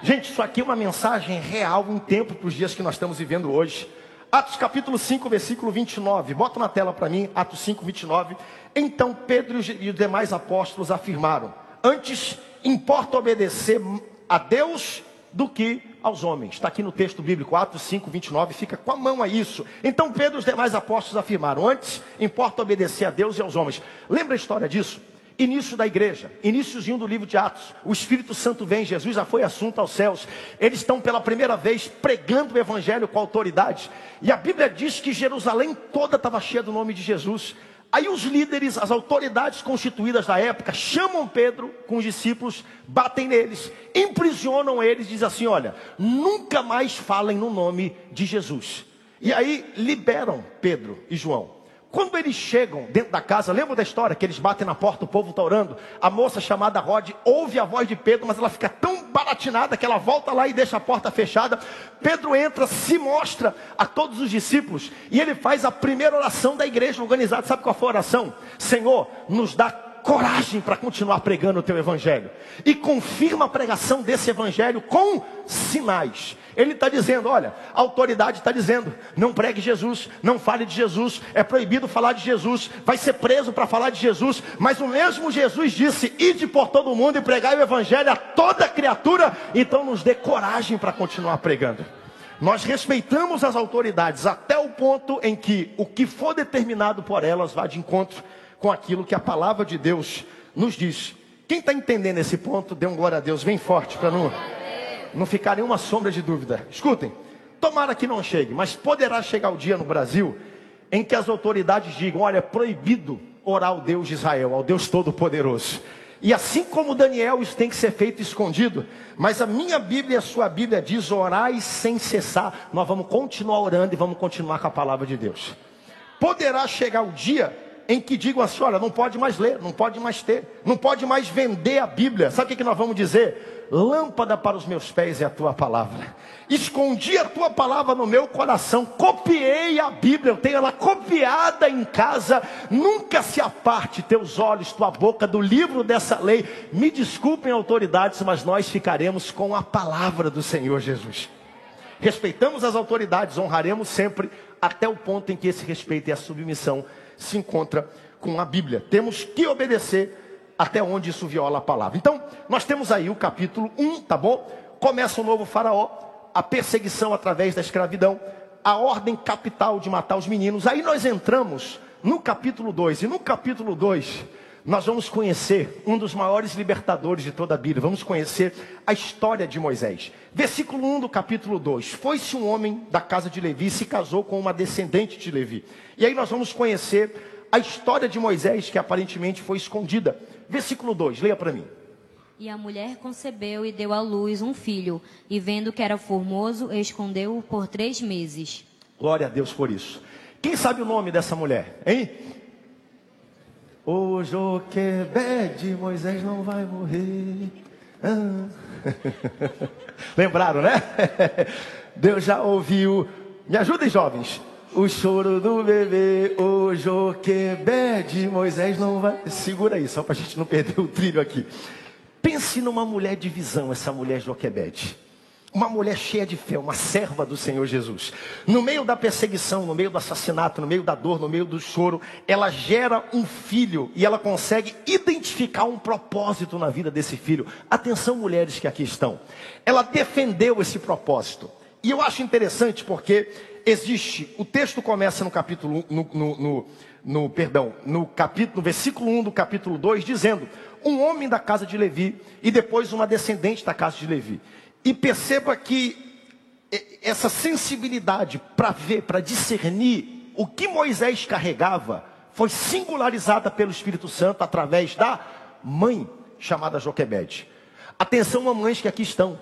Gente, isso aqui é uma mensagem real em tempo para os dias que nós estamos vivendo hoje. Atos capítulo 5, versículo 29. Bota na tela para mim, Atos 5, 29. Então Pedro e os demais apóstolos afirmaram: Antes importa obedecer a Deus do que aos homens. Está aqui no texto bíblico, Atos 5, 29, fica com a mão a isso. Então Pedro e os demais apóstolos afirmaram: Antes importa obedecer a Deus e aos homens. Lembra a história disso? Início da igreja, iníciozinho do livro de Atos. O Espírito Santo vem, Jesus já foi assunto aos céus. Eles estão pela primeira vez pregando o evangelho com autoridade. E a Bíblia diz que Jerusalém toda estava cheia do nome de Jesus. Aí os líderes, as autoridades constituídas da época, chamam Pedro com os discípulos, batem neles, imprisionam eles, diz assim: olha, nunca mais falem no nome de Jesus. E aí liberam Pedro e João. Quando eles chegam dentro da casa, lembra da história que eles batem na porta, o povo está orando. A moça chamada Rod ouve a voz de Pedro, mas ela fica tão baratinada que ela volta lá e deixa a porta fechada. Pedro entra, se mostra a todos os discípulos e ele faz a primeira oração da igreja organizada. Sabe qual foi a oração? Senhor, nos dá coragem para continuar pregando o teu evangelho. E confirma a pregação desse evangelho com sinais. Ele está dizendo: olha, a autoridade está dizendo, não pregue Jesus, não fale de Jesus, é proibido falar de Jesus, vai ser preso para falar de Jesus, mas o mesmo Jesus disse: ide por todo mundo e pregai o evangelho a toda criatura, então nos dê coragem para continuar pregando. Nós respeitamos as autoridades até o ponto em que o que for determinado por elas vá de encontro com aquilo que a palavra de Deus nos diz. Quem está entendendo esse ponto, dê um glória a Deus bem forte para não não ficar nenhuma sombra de dúvida. Escutem, tomara que não chegue, mas poderá chegar o dia no Brasil em que as autoridades digam: olha, é proibido orar ao Deus de Israel, ao Deus Todo-Poderoso. E assim como Daniel, isso tem que ser feito escondido. Mas a minha Bíblia e a sua Bíblia diz: orai sem cessar. Nós vamos continuar orando e vamos continuar com a palavra de Deus. Poderá chegar o dia em que digam assim: olha, não pode mais ler, não pode mais ter, não pode mais vender a Bíblia. Sabe o que nós vamos dizer? lâmpada para os meus pés é a tua palavra. Escondi a tua palavra no meu coração, copiei a Bíblia, eu tenho ela copiada em casa. Nunca se aparte teus olhos, tua boca do livro dessa lei. Me desculpem, autoridades, mas nós ficaremos com a palavra do Senhor Jesus. Respeitamos as autoridades, honraremos sempre, até o ponto em que esse respeito e a submissão se encontra com a Bíblia. Temos que obedecer até onde isso viola a palavra. Então, nós temos aí o capítulo 1, tá bom? Começa o novo faraó, a perseguição através da escravidão, a ordem capital de matar os meninos. Aí nós entramos no capítulo 2. E no capítulo 2, nós vamos conhecer um dos maiores libertadores de toda a Bíblia. Vamos conhecer a história de Moisés. Versículo 1 do capítulo 2. Foi-se um homem da casa de Levi e se casou com uma descendente de Levi. E aí nós vamos conhecer a história de Moisés, que aparentemente foi escondida. Versículo 2, leia para mim. E a mulher concebeu e deu à luz um filho, e vendo que era formoso, escondeu-o por três meses. Glória a Deus por isso. Quem sabe o nome dessa mulher, hein? O Joquebede, Moisés não vai morrer. Ah. Lembraram, né? Deus já ouviu. Me ajudem, jovens. O choro do bebê, o Joquebede, Moisés não vai. Segura aí, só para a gente não perder o trilho aqui. Pense numa mulher de visão, essa mulher Joquebede. Uma mulher cheia de fé, uma serva do Senhor Jesus. No meio da perseguição, no meio do assassinato, no meio da dor, no meio do choro, ela gera um filho e ela consegue identificar um propósito na vida desse filho. Atenção, mulheres que aqui estão. Ela defendeu esse propósito. E eu acho interessante porque existe, o texto começa no capítulo, no, no, no, no, perdão, no capítulo, no versículo 1 do capítulo 2, dizendo, um homem da casa de Levi e depois uma descendente da casa de Levi. E perceba que essa sensibilidade para ver, para discernir o que Moisés carregava, foi singularizada pelo Espírito Santo através da mãe chamada Joquebede. Atenção, mamães que aqui estão.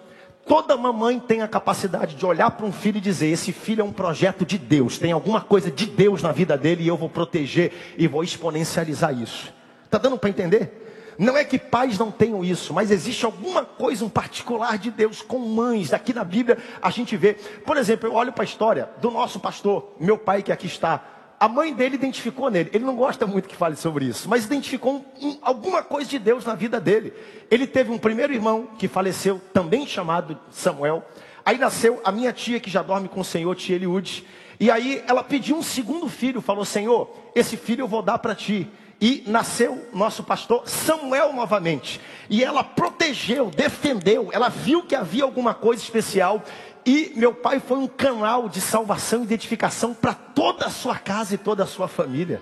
Toda mamãe tem a capacidade de olhar para um filho e dizer: Esse filho é um projeto de Deus, tem alguma coisa de Deus na vida dele e eu vou proteger e vou exponencializar isso. Está dando para entender? Não é que pais não tenham isso, mas existe alguma coisa um particular de Deus com mães. Aqui na Bíblia a gente vê. Por exemplo, eu olho para a história do nosso pastor, meu pai que aqui está a mãe dele identificou nele. Ele não gosta muito que fale sobre isso, mas identificou um, um, alguma coisa de Deus na vida dele. Ele teve um primeiro irmão que faleceu, também chamado Samuel. Aí nasceu a minha tia que já dorme com o Senhor, tia Eliude. E aí ela pediu um segundo filho, falou: Senhor, esse filho eu vou dar para ti. E nasceu nosso pastor Samuel novamente. E ela protegeu, defendeu, ela viu que havia alguma coisa especial e meu pai foi um canal de salvação e identificação para toda a sua casa e toda a sua família.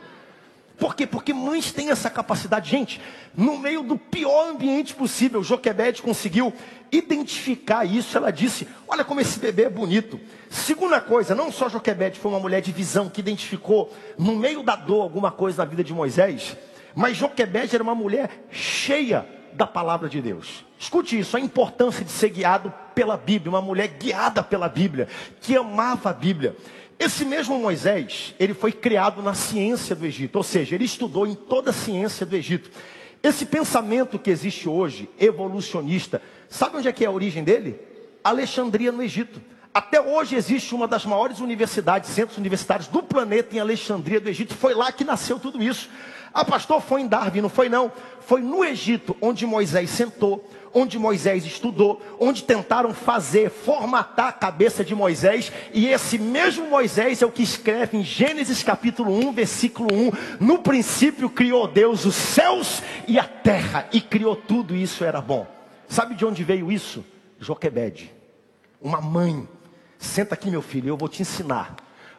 Por quê? Porque mães têm essa capacidade. Gente, no meio do pior ambiente possível, Joquebede conseguiu identificar isso. Ela disse: Olha como esse bebê é bonito. Segunda coisa, não só Joquebede foi uma mulher de visão que identificou no meio da dor alguma coisa na vida de Moisés, mas Joquebede era uma mulher cheia da palavra de Deus. Escute isso, a importância de ser guiado pela Bíblia, uma mulher guiada pela Bíblia, que amava a Bíblia. Esse mesmo Moisés, ele foi criado na ciência do Egito, ou seja, ele estudou em toda a ciência do Egito. Esse pensamento que existe hoje, evolucionista, sabe onde é que é a origem dele? Alexandria no Egito. Até hoje existe uma das maiores universidades, centros universitários do planeta em Alexandria do Egito. Foi lá que nasceu tudo isso. Ah, pastor, foi em Darwin, não foi não. Foi no Egito, onde Moisés sentou, onde Moisés estudou, onde tentaram fazer, formatar a cabeça de Moisés, e esse mesmo Moisés é o que escreve em Gênesis capítulo 1, versículo 1: No princípio criou Deus os céus e a terra, e criou tudo, e isso era bom. Sabe de onde veio isso? Joquebede, uma mãe. Senta aqui, meu filho, eu vou te ensinar.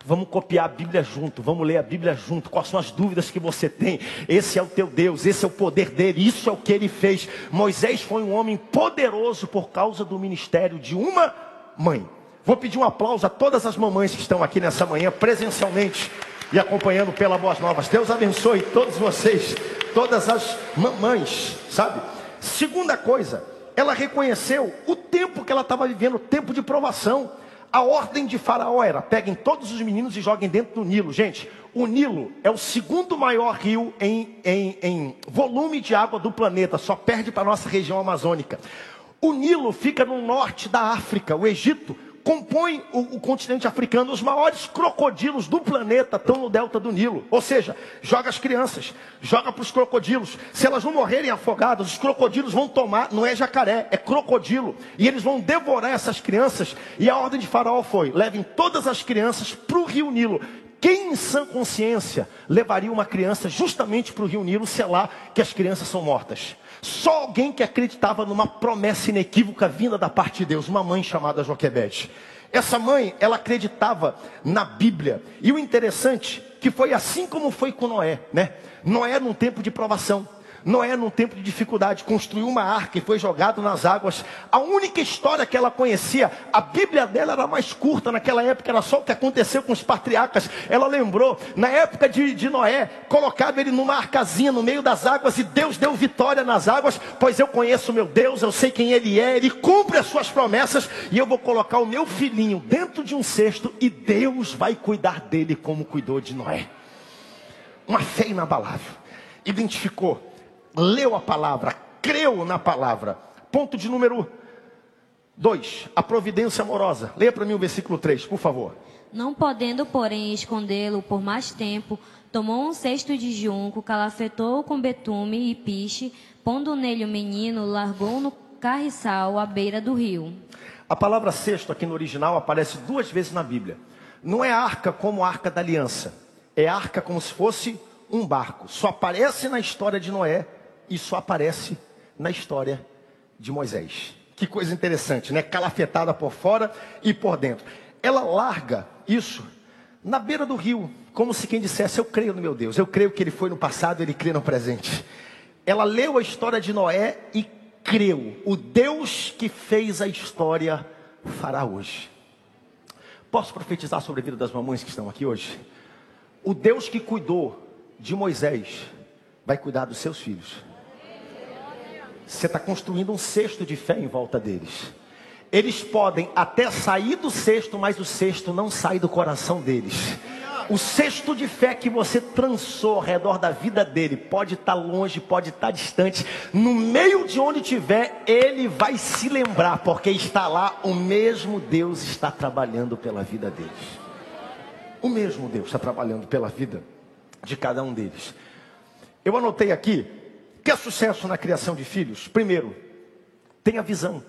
Vamos copiar a Bíblia junto, vamos ler a Bíblia junto. Quais são as dúvidas que você tem? Esse é o teu Deus, esse é o poder dele, isso é o que ele fez. Moisés foi um homem poderoso por causa do ministério de uma mãe. Vou pedir um aplauso a todas as mamães que estão aqui nessa manhã presencialmente e acompanhando pela Boas Novas. Deus abençoe todos vocês, todas as mamães, sabe? Segunda coisa, ela reconheceu o tempo que ela estava vivendo, o tempo de provação. A ordem de Faraó era: peguem todos os meninos e joguem dentro do Nilo. Gente, o Nilo é o segundo maior rio em, em, em volume de água do planeta, só perde para a nossa região amazônica. O Nilo fica no norte da África. O Egito compõe o, o, continente africano. Os maiores crocodilos do planeta estão no delta do Nilo. Ou seja, joga as crianças, joga para os crocodilos. Se elas não morrerem afogadas, os crocodilos vão tomar, não é jacaré, é crocodilo. E eles vão devorar essas crianças. E a ordem de Faraó foi: levem todas as crianças para o rio Nilo. Quem em sã consciência levaria uma criança justamente para o rio Nilo, sei lá, que as crianças são mortas? Só alguém que acreditava numa promessa inequívoca vinda da parte de Deus, uma mãe chamada Joquebede. Essa mãe, ela acreditava na Bíblia. E o interessante que foi assim como foi com Noé, né? Noé num tempo de provação. Noé, num tempo de dificuldade, construiu uma arca e foi jogado nas águas. A única história que ela conhecia, a Bíblia dela era mais curta, naquela época era só o que aconteceu com os patriarcas. Ela lembrou, na época de, de Noé, colocava ele numa arcazinha no meio das águas e Deus deu vitória nas águas, pois eu conheço meu Deus, eu sei quem ele é, ele cumpre as suas promessas e eu vou colocar o meu filhinho dentro de um cesto e Deus vai cuidar dele como cuidou de Noé. Uma fé inabalável. Identificou leu a palavra, creu na palavra. Ponto de número 2, a providência amorosa. Leia para mim o versículo 3, por favor. Não podendo, porém, escondê-lo por mais tempo, tomou um cesto de junco, calafetou com betume e piche, pondo nele o menino, largou no carriçal à beira do rio. A palavra cesto aqui no original aparece duas vezes na Bíblia. Não é arca como arca da aliança. É arca como se fosse um barco. Só aparece na história de Noé isso aparece na história de Moisés. Que coisa interessante, né? Calafetada por fora e por dentro. Ela larga isso na beira do rio, como se quem dissesse: Eu creio no meu Deus, eu creio que ele foi no passado, ele crê no presente. Ela leu a história de Noé e creu. O Deus que fez a história fará hoje. Posso profetizar sobre a vida das mamães que estão aqui hoje? O Deus que cuidou de Moisés vai cuidar dos seus filhos. Você está construindo um cesto de fé em volta deles. Eles podem até sair do cesto, mas o cesto não sai do coração deles. O cesto de fé que você trançou ao redor da vida dele pode estar tá longe, pode estar tá distante. No meio de onde estiver, ele vai se lembrar, porque está lá, o mesmo Deus está trabalhando pela vida deles. O mesmo Deus está trabalhando pela vida de cada um deles. Eu anotei aqui Quer sucesso na criação de filhos? Primeiro, tenha visão.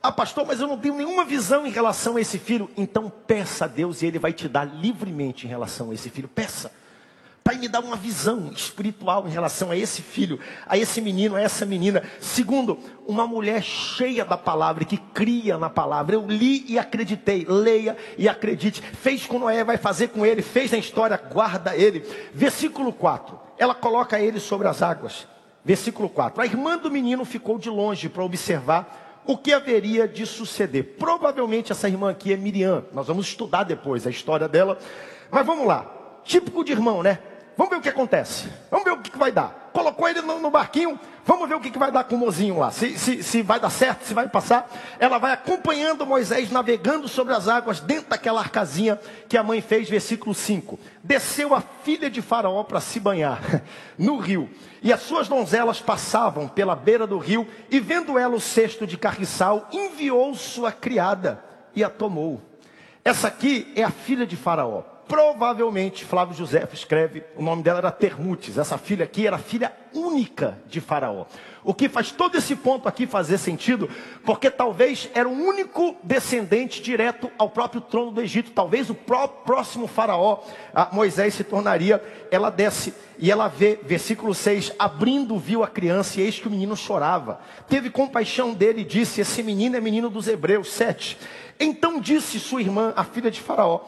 Ah, pastor, mas eu não tenho nenhuma visão em relação a esse filho. Então peça a Deus e Ele vai te dar livremente em relação a esse filho. Peça. Pai, me dá uma visão espiritual em relação a esse filho, a esse menino, a essa menina. Segundo, uma mulher cheia da palavra, que cria na palavra. Eu li e acreditei. Leia e acredite. Fez com Noé, vai fazer com ele. Fez na história, guarda ele. Versículo 4. Ela coloca ele sobre as águas. Versículo 4. A irmã do menino ficou de longe para observar o que haveria de suceder. Provavelmente essa irmã aqui é Miriam. Nós vamos estudar depois a história dela. Mas vamos lá. Típico de irmão, né? Vamos ver o que acontece. Vamos ver o que, vai dar. Colocou ele no barquinho. Vamos ver o que, que vai dar com o mozinho lá. Se, se, se vai dar certo, se vai passar. Ela vai acompanhando Moisés navegando sobre as águas dentro daquela arcazinha que a mãe fez, versículo 5. Desceu a filha de Faraó para se banhar no rio. E as suas donzelas passavam pela beira do rio. E vendo ela o cesto de carriçal, enviou sua criada e a tomou. Essa aqui é a filha de Faraó. Provavelmente Flávio José escreve, o nome dela era Termutes. Essa filha aqui era filha única de Faraó. O que faz todo esse ponto aqui fazer sentido, porque talvez era o único descendente direto ao próprio trono do Egito. Talvez o próximo Faraó, Moisés se tornaria. Ela desce e ela vê, versículo 6, abrindo viu a criança e eis que o menino chorava. Teve compaixão dele e disse: Esse menino é menino dos Hebreus. 7. Então disse sua irmã, a filha de Faraó: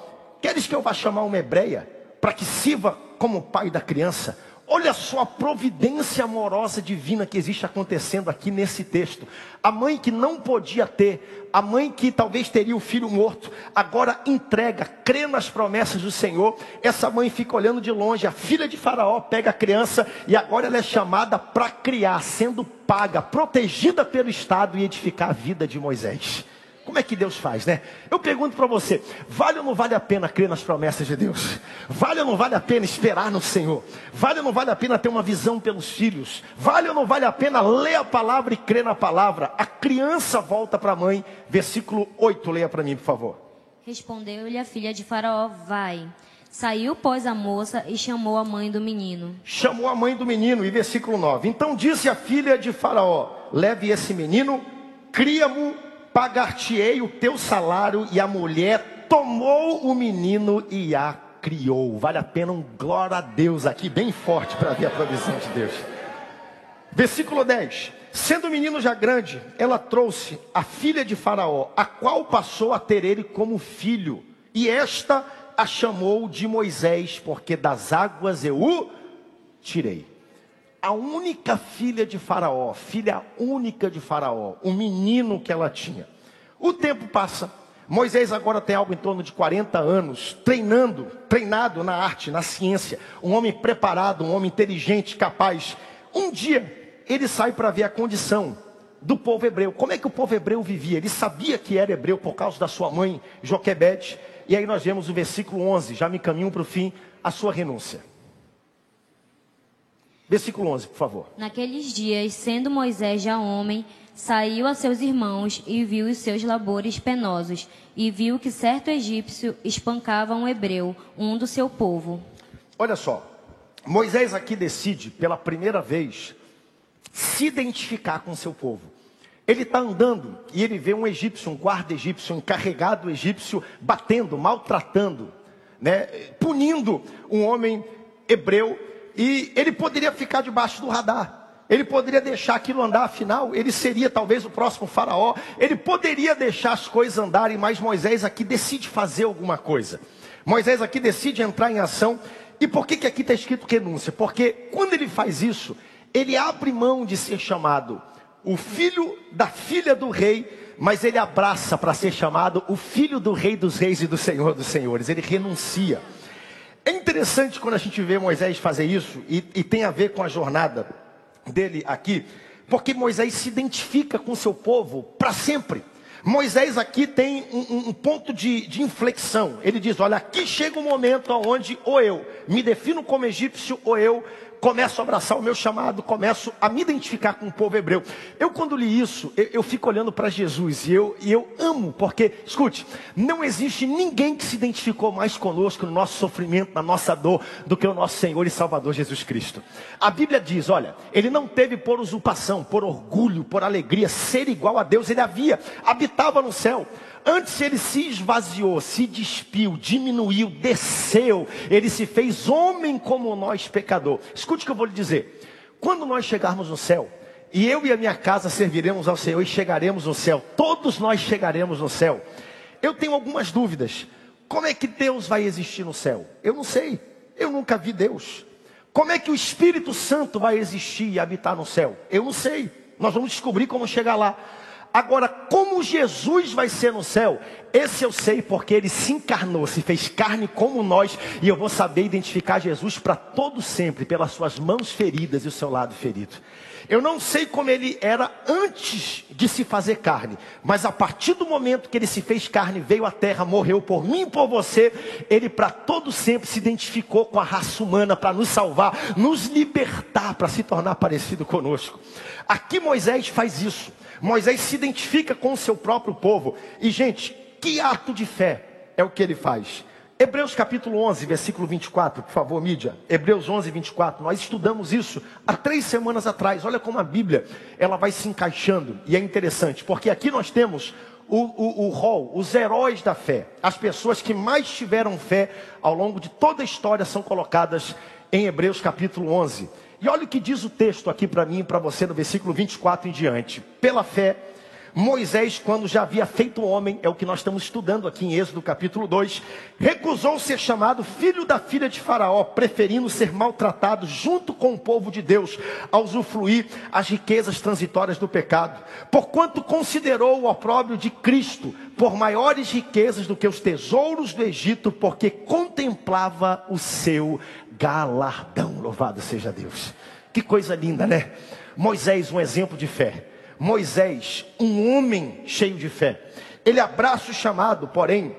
Queres que eu vá chamar uma hebreia para que sirva como pai da criança? Olha só a providência amorosa divina que existe acontecendo aqui nesse texto. A mãe que não podia ter, a mãe que talvez teria o filho morto, agora entrega, crê nas promessas do Senhor. Essa mãe fica olhando de longe, a filha de Faraó pega a criança e agora ela é chamada para criar, sendo paga, protegida pelo Estado e edificar a vida de Moisés. Como é que Deus faz, né? Eu pergunto para você: vale ou não vale a pena crer nas promessas de Deus? Vale ou não vale a pena esperar no Senhor? Vale ou não vale a pena ter uma visão pelos filhos? Vale ou não vale a pena ler a palavra e crer na palavra? A criança volta para a mãe, versículo 8, leia para mim, por favor. Respondeu-lhe a filha de Faraó: Vai. Saiu, pois, a moça e chamou a mãe do menino. Chamou a mãe do menino, e versículo 9: Então disse a filha de Faraó: Leve esse menino, cria-mo pagar-te-ei o teu salário, e a mulher tomou o menino e a criou. Vale a pena um glória a Deus aqui, bem forte, para ver a provisão de Deus. Versículo 10. Sendo o menino já grande, ela trouxe a filha de Faraó, a qual passou a ter ele como filho, e esta a chamou de Moisés, porque das águas eu o tirei a única filha de Faraó, filha única de Faraó, um menino que ela tinha. O tempo passa, Moisés agora tem algo em torno de 40 anos, treinando, treinado na arte, na ciência, um homem preparado, um homem inteligente, capaz. Um dia, ele sai para ver a condição do povo hebreu. Como é que o povo hebreu vivia? Ele sabia que era hebreu por causa da sua mãe, Joquebede. E aí nós vemos o versículo 11, já me caminho para o fim, a sua renúncia. Versículo 11, por favor. Naqueles dias, sendo Moisés já homem, saiu a seus irmãos e viu os seus labores penosos, e viu que certo egípcio espancava um hebreu, um do seu povo. Olha só, Moisés aqui decide, pela primeira vez, se identificar com seu povo. Ele está andando e ele vê um egípcio, um guarda egípcio, um encarregado egípcio, batendo, maltratando, né, punindo um homem hebreu e ele poderia ficar debaixo do radar. Ele poderia deixar aquilo andar, afinal, ele seria talvez o próximo faraó. Ele poderia deixar as coisas andarem, mas Moisés aqui decide fazer alguma coisa. Moisés aqui decide entrar em ação. E por que, que aqui está escrito renúncia? Porque quando ele faz isso, ele abre mão de ser chamado o filho da filha do rei, mas ele abraça para ser chamado o filho do rei dos reis e do senhor dos senhores. Ele renuncia. É interessante quando a gente vê Moisés fazer isso, e, e tem a ver com a jornada dele aqui, porque Moisés se identifica com seu povo para sempre. Moisés aqui tem um, um ponto de, de, inflexão. Ele diz: Olha, aqui chega um momento onde ou eu me defino como egípcio, ou eu começo a abraçar o meu chamado, começo a me identificar com o povo hebreu. Eu, quando li isso, eu, eu fico olhando para Jesus e eu, e eu amo, porque, escute, não existe ninguém que se identificou mais conosco no nosso sofrimento, na nossa dor, do que o nosso Senhor e Salvador Jesus Cristo. A Bíblia diz: olha, ele não teve por usurpação, por orgulho, por alegria, ser igual a Deus, ele havia, habitava no céu. Antes ele se esvaziou, se despiu, diminuiu, desceu. Ele se fez homem como nós, pecador. Escute o que eu vou lhe dizer. Quando nós chegarmos no céu, e eu e a minha casa serviremos ao Senhor e chegaremos no céu, todos nós chegaremos no céu. Eu tenho algumas dúvidas. Como é que Deus vai existir no céu? Eu não sei. Eu nunca vi Deus. Como é que o Espírito Santo vai existir e habitar no céu? Eu não sei. Nós vamos descobrir como chegar lá. Agora, como Jesus vai ser no céu? Esse eu sei porque ele se encarnou, se fez carne como nós, e eu vou saber identificar Jesus para todo sempre, pelas suas mãos feridas e o seu lado ferido. Eu não sei como ele era antes de se fazer carne, mas a partir do momento que ele se fez carne, veio à terra, morreu por mim e por você, ele para todo sempre se identificou com a raça humana para nos salvar, nos libertar, para se tornar parecido conosco. Aqui Moisés faz isso. Moisés se identifica com o seu próprio povo. E, gente, que ato de fé é o que ele faz? Hebreus capítulo 11, versículo 24, por favor, mídia. Hebreus 11, 24. Nós estudamos isso há três semanas atrás. Olha como a Bíblia ela vai se encaixando. E é interessante, porque aqui nós temos o, o, o rol, os heróis da fé. As pessoas que mais tiveram fé ao longo de toda a história são colocadas em Hebreus capítulo 11. E olha o que diz o texto aqui para mim e para você no versículo 24 em diante. Pela fé Moisés, quando já havia feito homem, é o que nós estamos estudando aqui em Êxodo capítulo 2, recusou ser chamado filho da filha de Faraó, preferindo ser maltratado junto com o povo de Deus, a usufruir as riquezas transitórias do pecado. Porquanto considerou o opróbrio de Cristo por maiores riquezas do que os tesouros do Egito, porque contemplava o seu galardão. Louvado seja Deus. Que coisa linda, né? Moisés, um exemplo de fé. Moisés, um homem cheio de fé. Ele abraça o chamado, porém,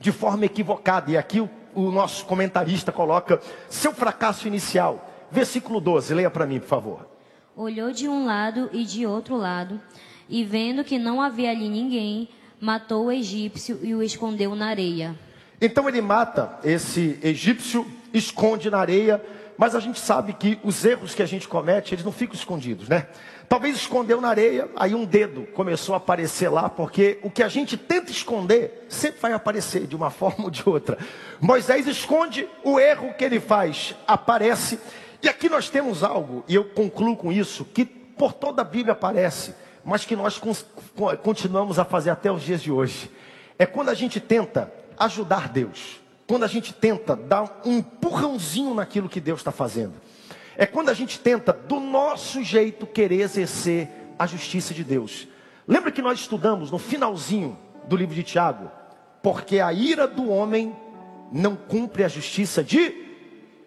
de forma equivocada. E aqui o, o nosso comentarista coloca seu fracasso inicial. Versículo 12, leia para mim, por favor. Olhou de um lado e de outro lado, e vendo que não havia ali ninguém, matou o egípcio e o escondeu na areia. Então ele mata esse egípcio, esconde na areia, mas a gente sabe que os erros que a gente comete, eles não ficam escondidos, né? Talvez escondeu na areia, aí um dedo começou a aparecer lá, porque o que a gente tenta esconder sempre vai aparecer de uma forma ou de outra. Moisés esconde, o erro que ele faz aparece. E aqui nós temos algo, e eu concluo com isso, que por toda a Bíblia aparece, mas que nós continuamos a fazer até os dias de hoje. É quando a gente tenta ajudar Deus, quando a gente tenta dar um empurrãozinho naquilo que Deus está fazendo. É quando a gente tenta, do nosso jeito, querer exercer a justiça de Deus. Lembra que nós estudamos no finalzinho do livro de Tiago? Porque a ira do homem não cumpre a justiça de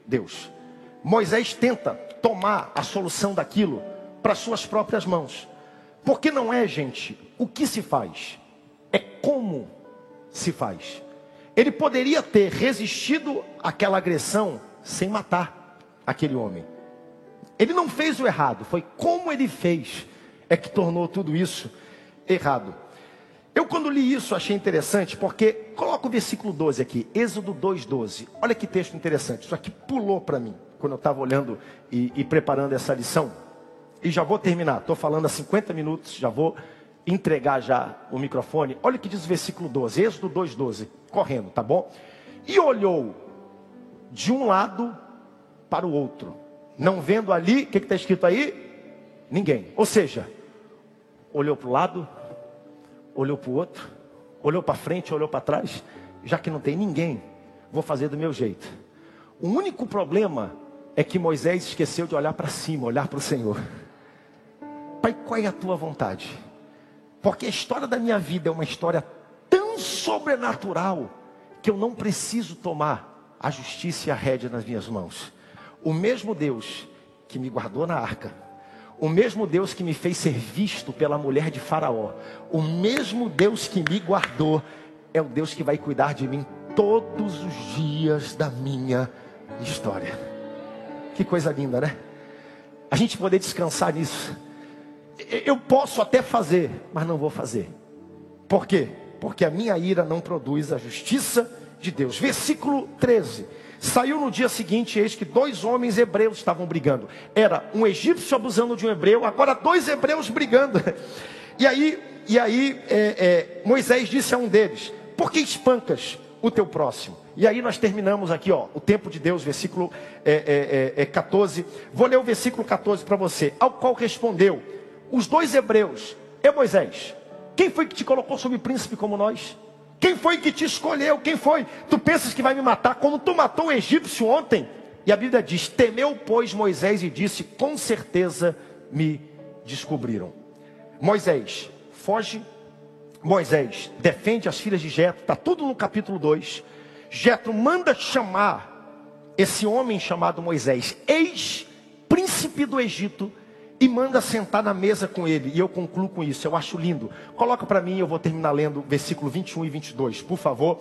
Deus. Moisés tenta tomar a solução daquilo para suas próprias mãos. Porque não é, gente, o que se faz, é como se faz. Ele poderia ter resistido àquela agressão sem matar aquele homem. Ele não fez o errado, foi como ele fez é que tornou tudo isso errado. Eu quando li isso achei interessante, porque coloca o versículo 12 aqui, Êxodo 2:12. Olha que texto interessante. Isso aqui pulou para mim quando eu estava olhando e, e, preparando essa lição. E já vou terminar. Estou falando há 50 minutos, já vou entregar já o microfone. Olha o que diz o versículo 12, Êxodo 2:12, correndo, tá bom? E olhou de um lado para o outro não vendo ali, o que está escrito aí? Ninguém. Ou seja, olhou para o lado, olhou para o outro, olhou para frente, olhou para trás, já que não tem ninguém, vou fazer do meu jeito. O único problema é que Moisés esqueceu de olhar para cima, olhar para o Senhor. Pai, qual é a tua vontade? Porque a história da minha vida é uma história tão sobrenatural que eu não preciso tomar a justiça e a rédea nas minhas mãos. O mesmo Deus que me guardou na arca, o mesmo Deus que me fez ser visto pela mulher de Faraó, o mesmo Deus que me guardou, é o Deus que vai cuidar de mim todos os dias da minha história. Que coisa linda, né? A gente poder descansar nisso. Eu posso até fazer, mas não vou fazer. Por quê? Porque a minha ira não produz a justiça de Deus. Versículo 13. Saiu no dia seguinte, eis que dois homens hebreus estavam brigando. Era um egípcio abusando de um hebreu, agora dois hebreus brigando. E aí, e aí é, é, Moisés disse a um deles: Por que espancas o teu próximo? E aí nós terminamos aqui, ó, o tempo de Deus, versículo é, é, é 14. Vou ler o versículo 14 para você. Ao qual respondeu os dois hebreus: É Moisés, quem foi que te colocou sobre príncipe como nós? Quem foi que te escolheu? Quem foi? Tu pensas que vai me matar como tu matou o egípcio ontem? E a Bíblia diz: Temeu, pois, Moisés e disse: Com certeza me descobriram. Moisés foge. Moisés defende as filhas de Jetro. Está tudo no capítulo 2. Jetro manda chamar esse homem chamado Moisés, ex-príncipe do Egito, e manda sentar na mesa com ele. E eu concluo com isso, eu acho lindo. Coloca para mim, eu vou terminar lendo versículo 21 e 22, por favor.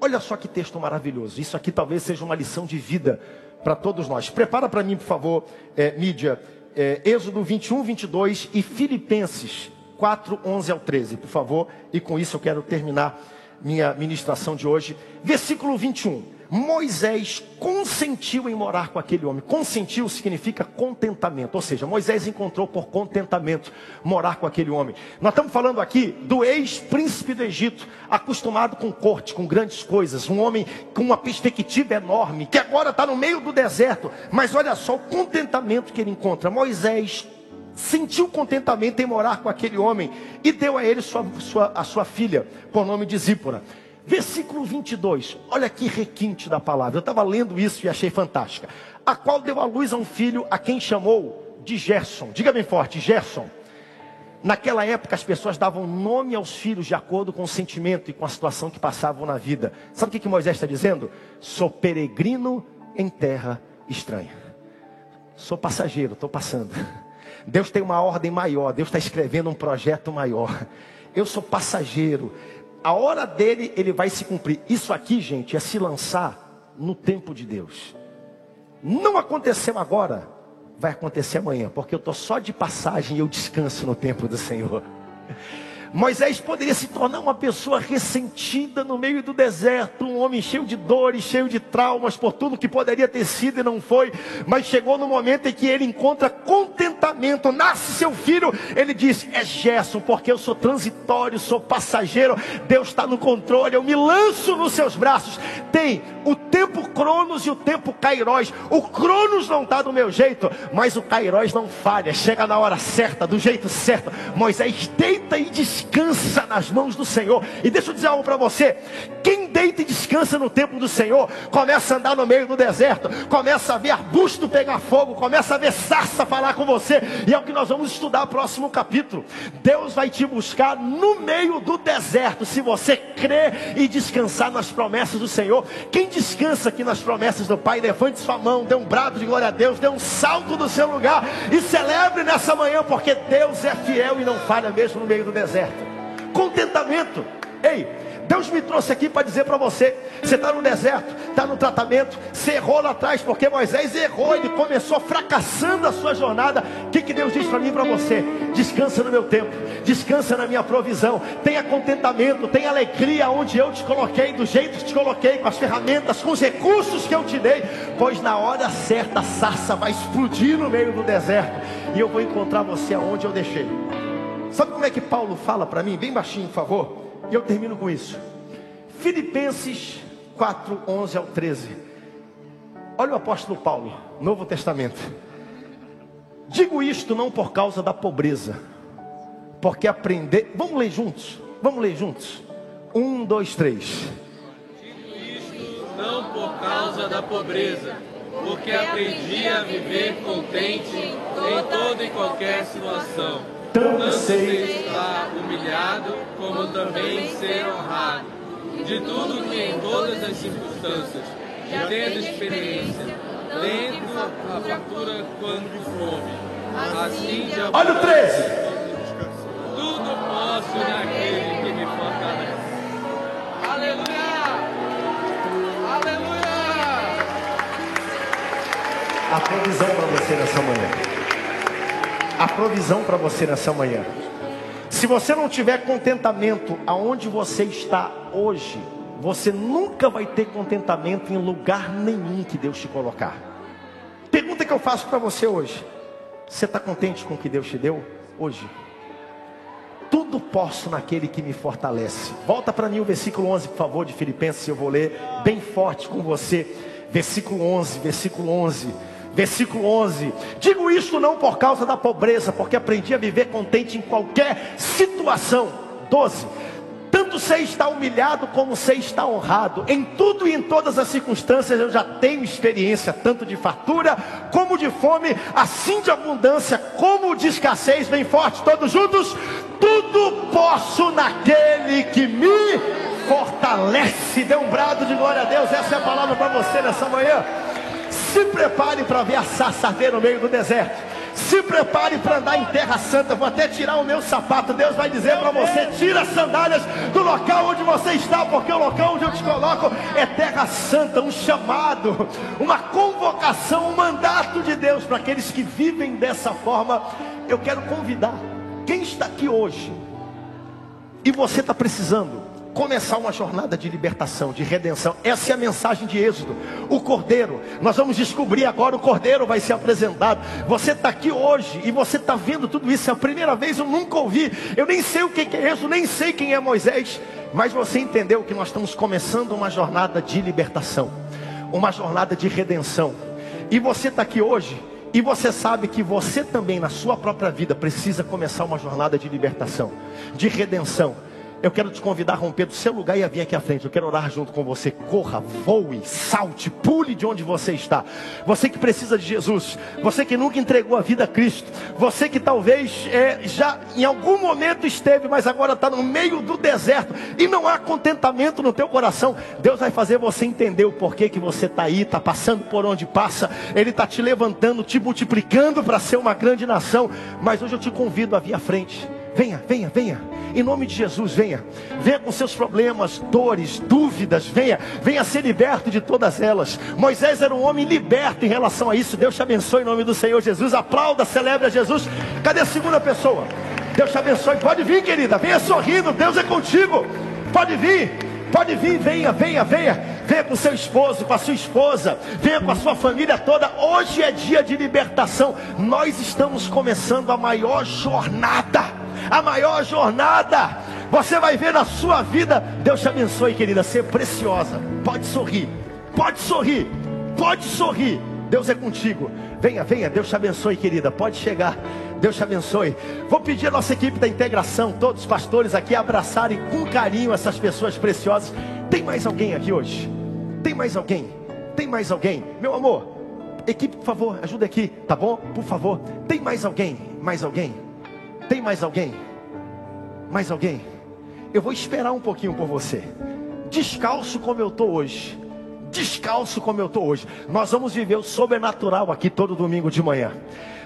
Olha só que texto maravilhoso. Isso aqui talvez seja uma lição de vida para todos nós. Prepara para mim, por favor, é, mídia, é, Êxodo 21, 22 e Filipenses 4, 11 ao 13, por favor. E com isso eu quero terminar minha ministração de hoje. Versículo 21. Moisés consentiu em morar com aquele homem. Consentiu significa contentamento, ou seja, Moisés encontrou por contentamento morar com aquele homem. Nós estamos falando aqui do ex-príncipe do Egito, acostumado com corte, com grandes coisas, um homem com uma perspectiva enorme, que agora está no meio do deserto. Mas olha só o contentamento que ele encontra. Moisés sentiu contentamento em morar com aquele homem e deu a ele sua, sua, a sua filha, por nome de Zípora. Versículo 22, olha que requinte da palavra. Eu estava lendo isso e achei fantástica. A qual deu a luz a um filho a quem chamou de Gerson. Diga bem forte, Gerson. Naquela época as pessoas davam nome aos filhos de acordo com o sentimento e com a situação que passavam na vida. Sabe o que, que Moisés está dizendo? Sou peregrino em terra estranha. Sou passageiro, estou passando. Deus tem uma ordem maior, Deus está escrevendo um projeto maior. Eu sou passageiro, a hora dele, ele vai se cumprir. Isso aqui, gente, é se lançar no tempo de Deus. Não aconteceu agora, vai acontecer amanhã, porque eu estou só de passagem e eu descanso no tempo do Senhor. Moisés poderia se tornar uma pessoa ressentida no meio do deserto, um homem cheio de dores, cheio de traumas por tudo que poderia ter sido e não foi, mas chegou no momento em que ele encontra contentamento, nasce seu filho, ele diz: É Gerson, porque eu sou transitório, sou passageiro, Deus está no controle, eu me lanço nos seus braços. Tem o tempo Cronos e o tempo Kairos. O Cronos não está do meu jeito, mas o Kairos não falha, chega na hora certa, do jeito certo. Moisés deita e descansa descansa nas mãos do Senhor. E deixa eu dizer algo para você: quem deita e descansa no tempo do Senhor, começa a andar no meio do deserto, começa a ver arbusto pegar fogo, começa a ver sarça falar com você, e é o que nós vamos estudar no próximo capítulo. Deus vai te buscar no meio do deserto, se você crer e descansar nas promessas do Senhor. Quem descansa aqui nas promessas do Pai, levante sua mão, dê um brado de glória a Deus, dê um salto do seu lugar e celebre nessa manhã, porque Deus é fiel e não falha mesmo no meio do deserto. Contentamento. Ei, Deus me trouxe aqui para dizer para você: você está no deserto, está no tratamento, você errou lá atrás, porque Moisés errou, ele começou fracassando a sua jornada. O que, que Deus diz para mim e para você? Descansa no meu tempo, descansa na minha provisão, tenha contentamento, tenha alegria onde eu te coloquei, do jeito que te coloquei, com as ferramentas, com os recursos que eu te dei, pois na hora certa a sarça vai explodir no meio do deserto e eu vou encontrar você aonde eu deixei. Sabe como é que Paulo fala para mim? Bem baixinho, por favor. E eu termino com isso. Filipenses 4, 11 ao 13. Olha o apóstolo Paulo, Novo Testamento. Digo isto não por causa da pobreza, porque aprender. Vamos ler juntos? Vamos ler juntos? Um, dois, três. Digo isto não por causa da pobreza, porque aprendi a viver contente em toda e qualquer situação tanto sei estar humilhado, como também ser honrado. De tudo que em todas as circunstâncias, já tendo experiência, dentro a fartura quanto de fome. Assim de Olha o 13. Tudo posso naquele que me fortalece. Aleluia! Aleluia! A provisão para você nessa manhã a provisão para você nessa manhã. Se você não tiver contentamento aonde você está hoje, você nunca vai ter contentamento em lugar nenhum que Deus te colocar. Pergunta que eu faço para você hoje: você está contente com o que Deus te deu hoje? Tudo posso naquele que me fortalece. Volta para mim o versículo 11, por favor, de Filipenses, eu vou ler bem forte com você. Versículo 11, versículo 11. Versículo 11: Digo isto não por causa da pobreza, porque aprendi a viver contente em qualquer situação. 12: Tanto sei estar humilhado como sei estar honrado. Em tudo e em todas as circunstâncias eu já tenho experiência, tanto de fartura como de fome, assim de abundância como de escassez. Bem forte, todos juntos. Tudo posso naquele que me fortalece. Dê um brado de glória a Deus. Essa é a palavra para você nessa manhã. Se prepare para ver a arder no meio do deserto. Se prepare para andar em terra santa. Vou até tirar o meu sapato. Deus vai dizer para você: tira as sandálias do local onde você está, porque o local onde eu te coloco é terra santa, um chamado, uma convocação, um mandato de Deus para aqueles que vivem dessa forma. Eu quero convidar quem está aqui hoje e você está precisando começar uma jornada de libertação, de redenção. Essa é a mensagem de Êxodo. O Cordeiro, nós vamos descobrir agora, o Cordeiro vai ser apresentado. Você está aqui hoje e você está vendo tudo isso. É a primeira vez, eu nunca ouvi. Eu nem sei o que é Êxodo, nem sei quem é Moisés. Mas você entendeu que nós estamos começando uma jornada de libertação, uma jornada de redenção. E você está aqui hoje e você sabe que você também, na sua própria vida, precisa começar uma jornada de libertação, de redenção. Eu quero te convidar a romper do seu lugar e a vir aqui à frente. Eu quero orar junto com você. Corra, voe, salte, pule de onde você está. Você que precisa de Jesus. Você que nunca entregou a vida a Cristo. Você que talvez é, já em algum momento esteve, mas agora está no meio do deserto e não há contentamento no teu coração. Deus vai fazer você entender o porquê que você está aí, está passando por onde passa. Ele está te levantando, te multiplicando para ser uma grande nação. Mas hoje eu te convido a vir à frente. Venha, venha, venha. Em nome de Jesus, venha. Venha com seus problemas, dores, dúvidas. Venha, venha ser liberto de todas elas. Moisés era um homem liberto em relação a isso. Deus te abençoe em nome do Senhor Jesus. Aplauda, celebre a Jesus. Cadê a segunda pessoa? Deus te abençoe. Pode vir, querida. Venha sorrindo. Deus é contigo. Pode vir. Pode vir, venha, venha, venha. Venha com seu esposo, com a sua esposa, venha com a sua família toda. Hoje é dia de libertação. Nós estamos começando a maior jornada a maior jornada. Você vai ver na sua vida. Deus te abençoe, querida, ser preciosa. Pode sorrir, pode sorrir, pode sorrir. Deus é contigo. Venha, venha, Deus te abençoe, querida. Pode chegar. Deus te abençoe. Vou pedir a nossa equipe da integração, todos os pastores aqui, abraçarem com carinho essas pessoas preciosas. Tem mais alguém aqui hoje? Tem mais alguém? Tem mais alguém? Meu amor, equipe, por favor, ajuda aqui, tá bom? Por favor. Tem mais alguém? Mais alguém? Tem mais alguém? Mais alguém? Eu vou esperar um pouquinho por você. Descalço como eu estou hoje. Descalço como eu estou hoje. Nós vamos viver o sobrenatural aqui todo domingo de manhã.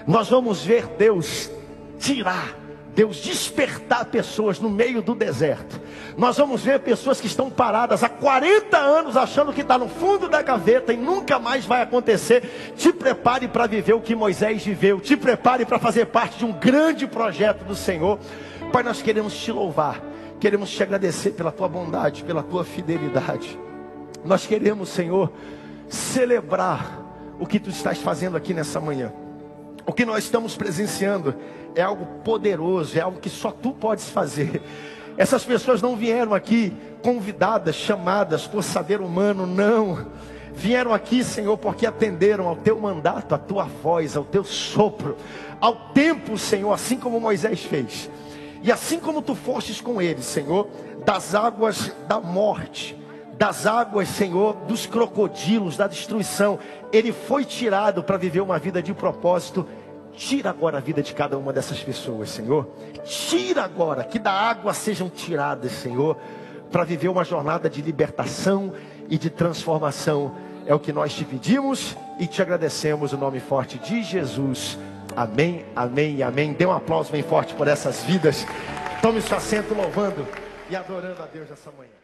Nós vamos ver Deus tirar Deus despertar pessoas no meio do deserto. Nós vamos ver pessoas que estão paradas há 40 anos achando que está no fundo da gaveta e nunca mais vai acontecer. Te prepare para viver o que Moisés viveu. Te prepare para fazer parte de um grande projeto do Senhor. Pai, nós queremos te louvar. Queremos te agradecer pela tua bondade, pela tua fidelidade. Nós queremos, Senhor, celebrar o que tu estás fazendo aqui nessa manhã. O que nós estamos presenciando é algo poderoso, é algo que só tu podes fazer. Essas pessoas não vieram aqui convidadas, chamadas por saber humano, não. Vieram aqui, Senhor, porque atenderam ao teu mandato, à tua voz, ao teu sopro, ao tempo, Senhor, assim como Moisés fez. E assim como tu fostes com eles, Senhor, das águas da morte, das águas, Senhor, dos crocodilos, da destruição, ele foi tirado para viver uma vida de propósito Tira agora a vida de cada uma dessas pessoas, Senhor. Tira agora, que da água sejam tiradas, Senhor, para viver uma jornada de libertação e de transformação. É o que nós te pedimos e te agradecemos o nome forte de Jesus. Amém, amém e amém. Dê um aplauso bem forte por essas vidas. Tome seu assento louvando e adorando a Deus essa manhã.